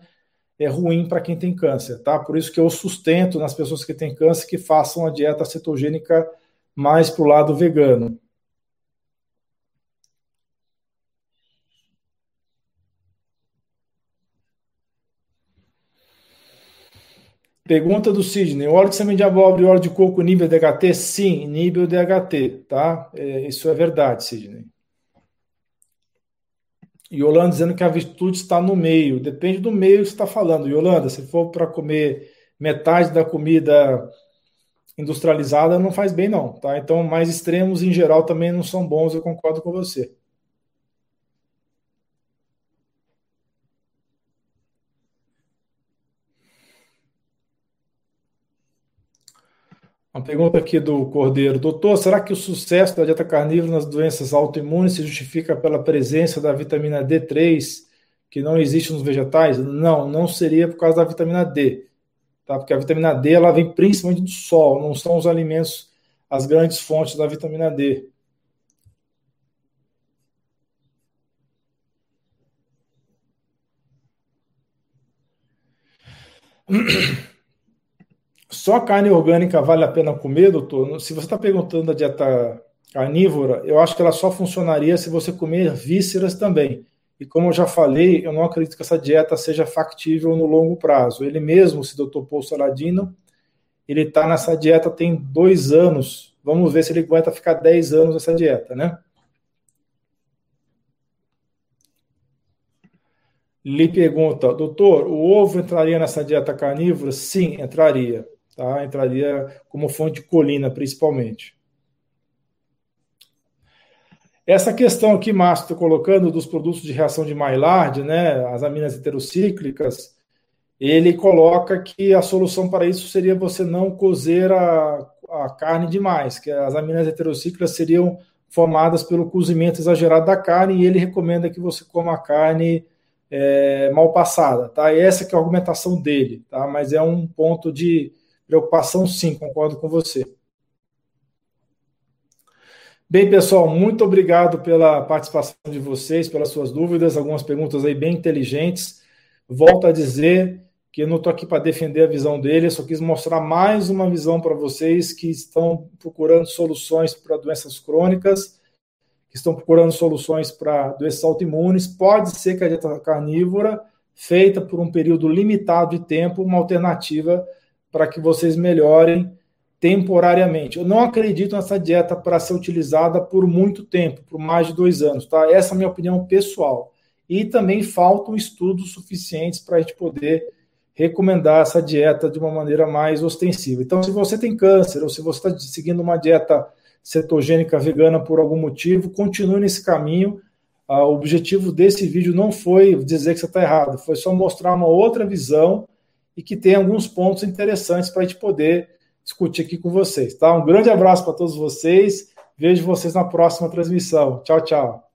é ruim para quem tem câncer, tá? Por isso que eu sustento nas pessoas que têm câncer que façam a dieta cetogênica mais para o lado vegano. Pergunta do Sidney: óleo de semente de abóbora e óleo de coco o DHT? Sim, o DHT, tá? É, isso é verdade, Sidney. Yolanda dizendo que a virtude está no meio. Depende do meio que você está falando. Yolanda, se for para comer metade da comida industrializada, não faz bem, não. Tá? Então, mais extremos em geral também não são bons, eu concordo com você. Uma pergunta aqui do Cordeiro. Doutor, será que o sucesso da dieta carnívora nas doenças autoimunes se justifica pela presença da vitamina D3, que não existe nos vegetais? Não, não seria por causa da vitamina D. Tá? Porque a vitamina D ela vem principalmente do sol, não são os alimentos as grandes fontes da vitamina D. Só carne orgânica vale a pena comer, doutor? Se você está perguntando da dieta carnívora, eu acho que ela só funcionaria se você comer vísceras também. E como eu já falei, eu não acredito que essa dieta seja factível no longo prazo. Ele mesmo, esse doutor Paul Saladino, ele está nessa dieta tem dois anos. Vamos ver se ele aguenta ficar dez anos nessa dieta, né? Lhe pergunta, doutor, o ovo entraria nessa dieta carnívora? Sim, entraria tá? entraria como fonte de colina, principalmente. Essa questão aqui, Márcio, estou colocando dos produtos de reação de Maillard, né, as aminas heterocíclicas, ele coloca que a solução para isso seria você não cozer a, a carne demais, que as aminas heterocíclicas seriam formadas pelo cozimento exagerado da carne, e ele recomenda que você coma a carne é, mal passada, tá? Essa que é a argumentação dele, tá? Mas é um ponto de, Preocupação, sim, concordo com você. Bem, pessoal, muito obrigado pela participação de vocês, pelas suas dúvidas, algumas perguntas aí bem inteligentes. Volto a dizer que eu não estou aqui para defender a visão dele, só quis mostrar mais uma visão para vocês que estão procurando soluções para doenças crônicas, que estão procurando soluções para doenças autoimunes. Pode ser que a dieta carnívora, feita por um período limitado de tempo, uma alternativa para que vocês melhorem temporariamente. Eu não acredito nessa dieta para ser utilizada por muito tempo, por mais de dois anos, tá? Essa é a minha opinião pessoal. E também faltam estudos suficientes para a gente poder recomendar essa dieta de uma maneira mais ostensiva. Então, se você tem câncer ou se você está seguindo uma dieta cetogênica vegana por algum motivo, continue nesse caminho. Ah, o objetivo desse vídeo não foi dizer que você está errado, foi só mostrar uma outra visão e que tem alguns pontos interessantes para a gente poder discutir aqui com vocês. Tá? Um grande abraço para todos vocês. Vejo vocês na próxima transmissão. Tchau, tchau.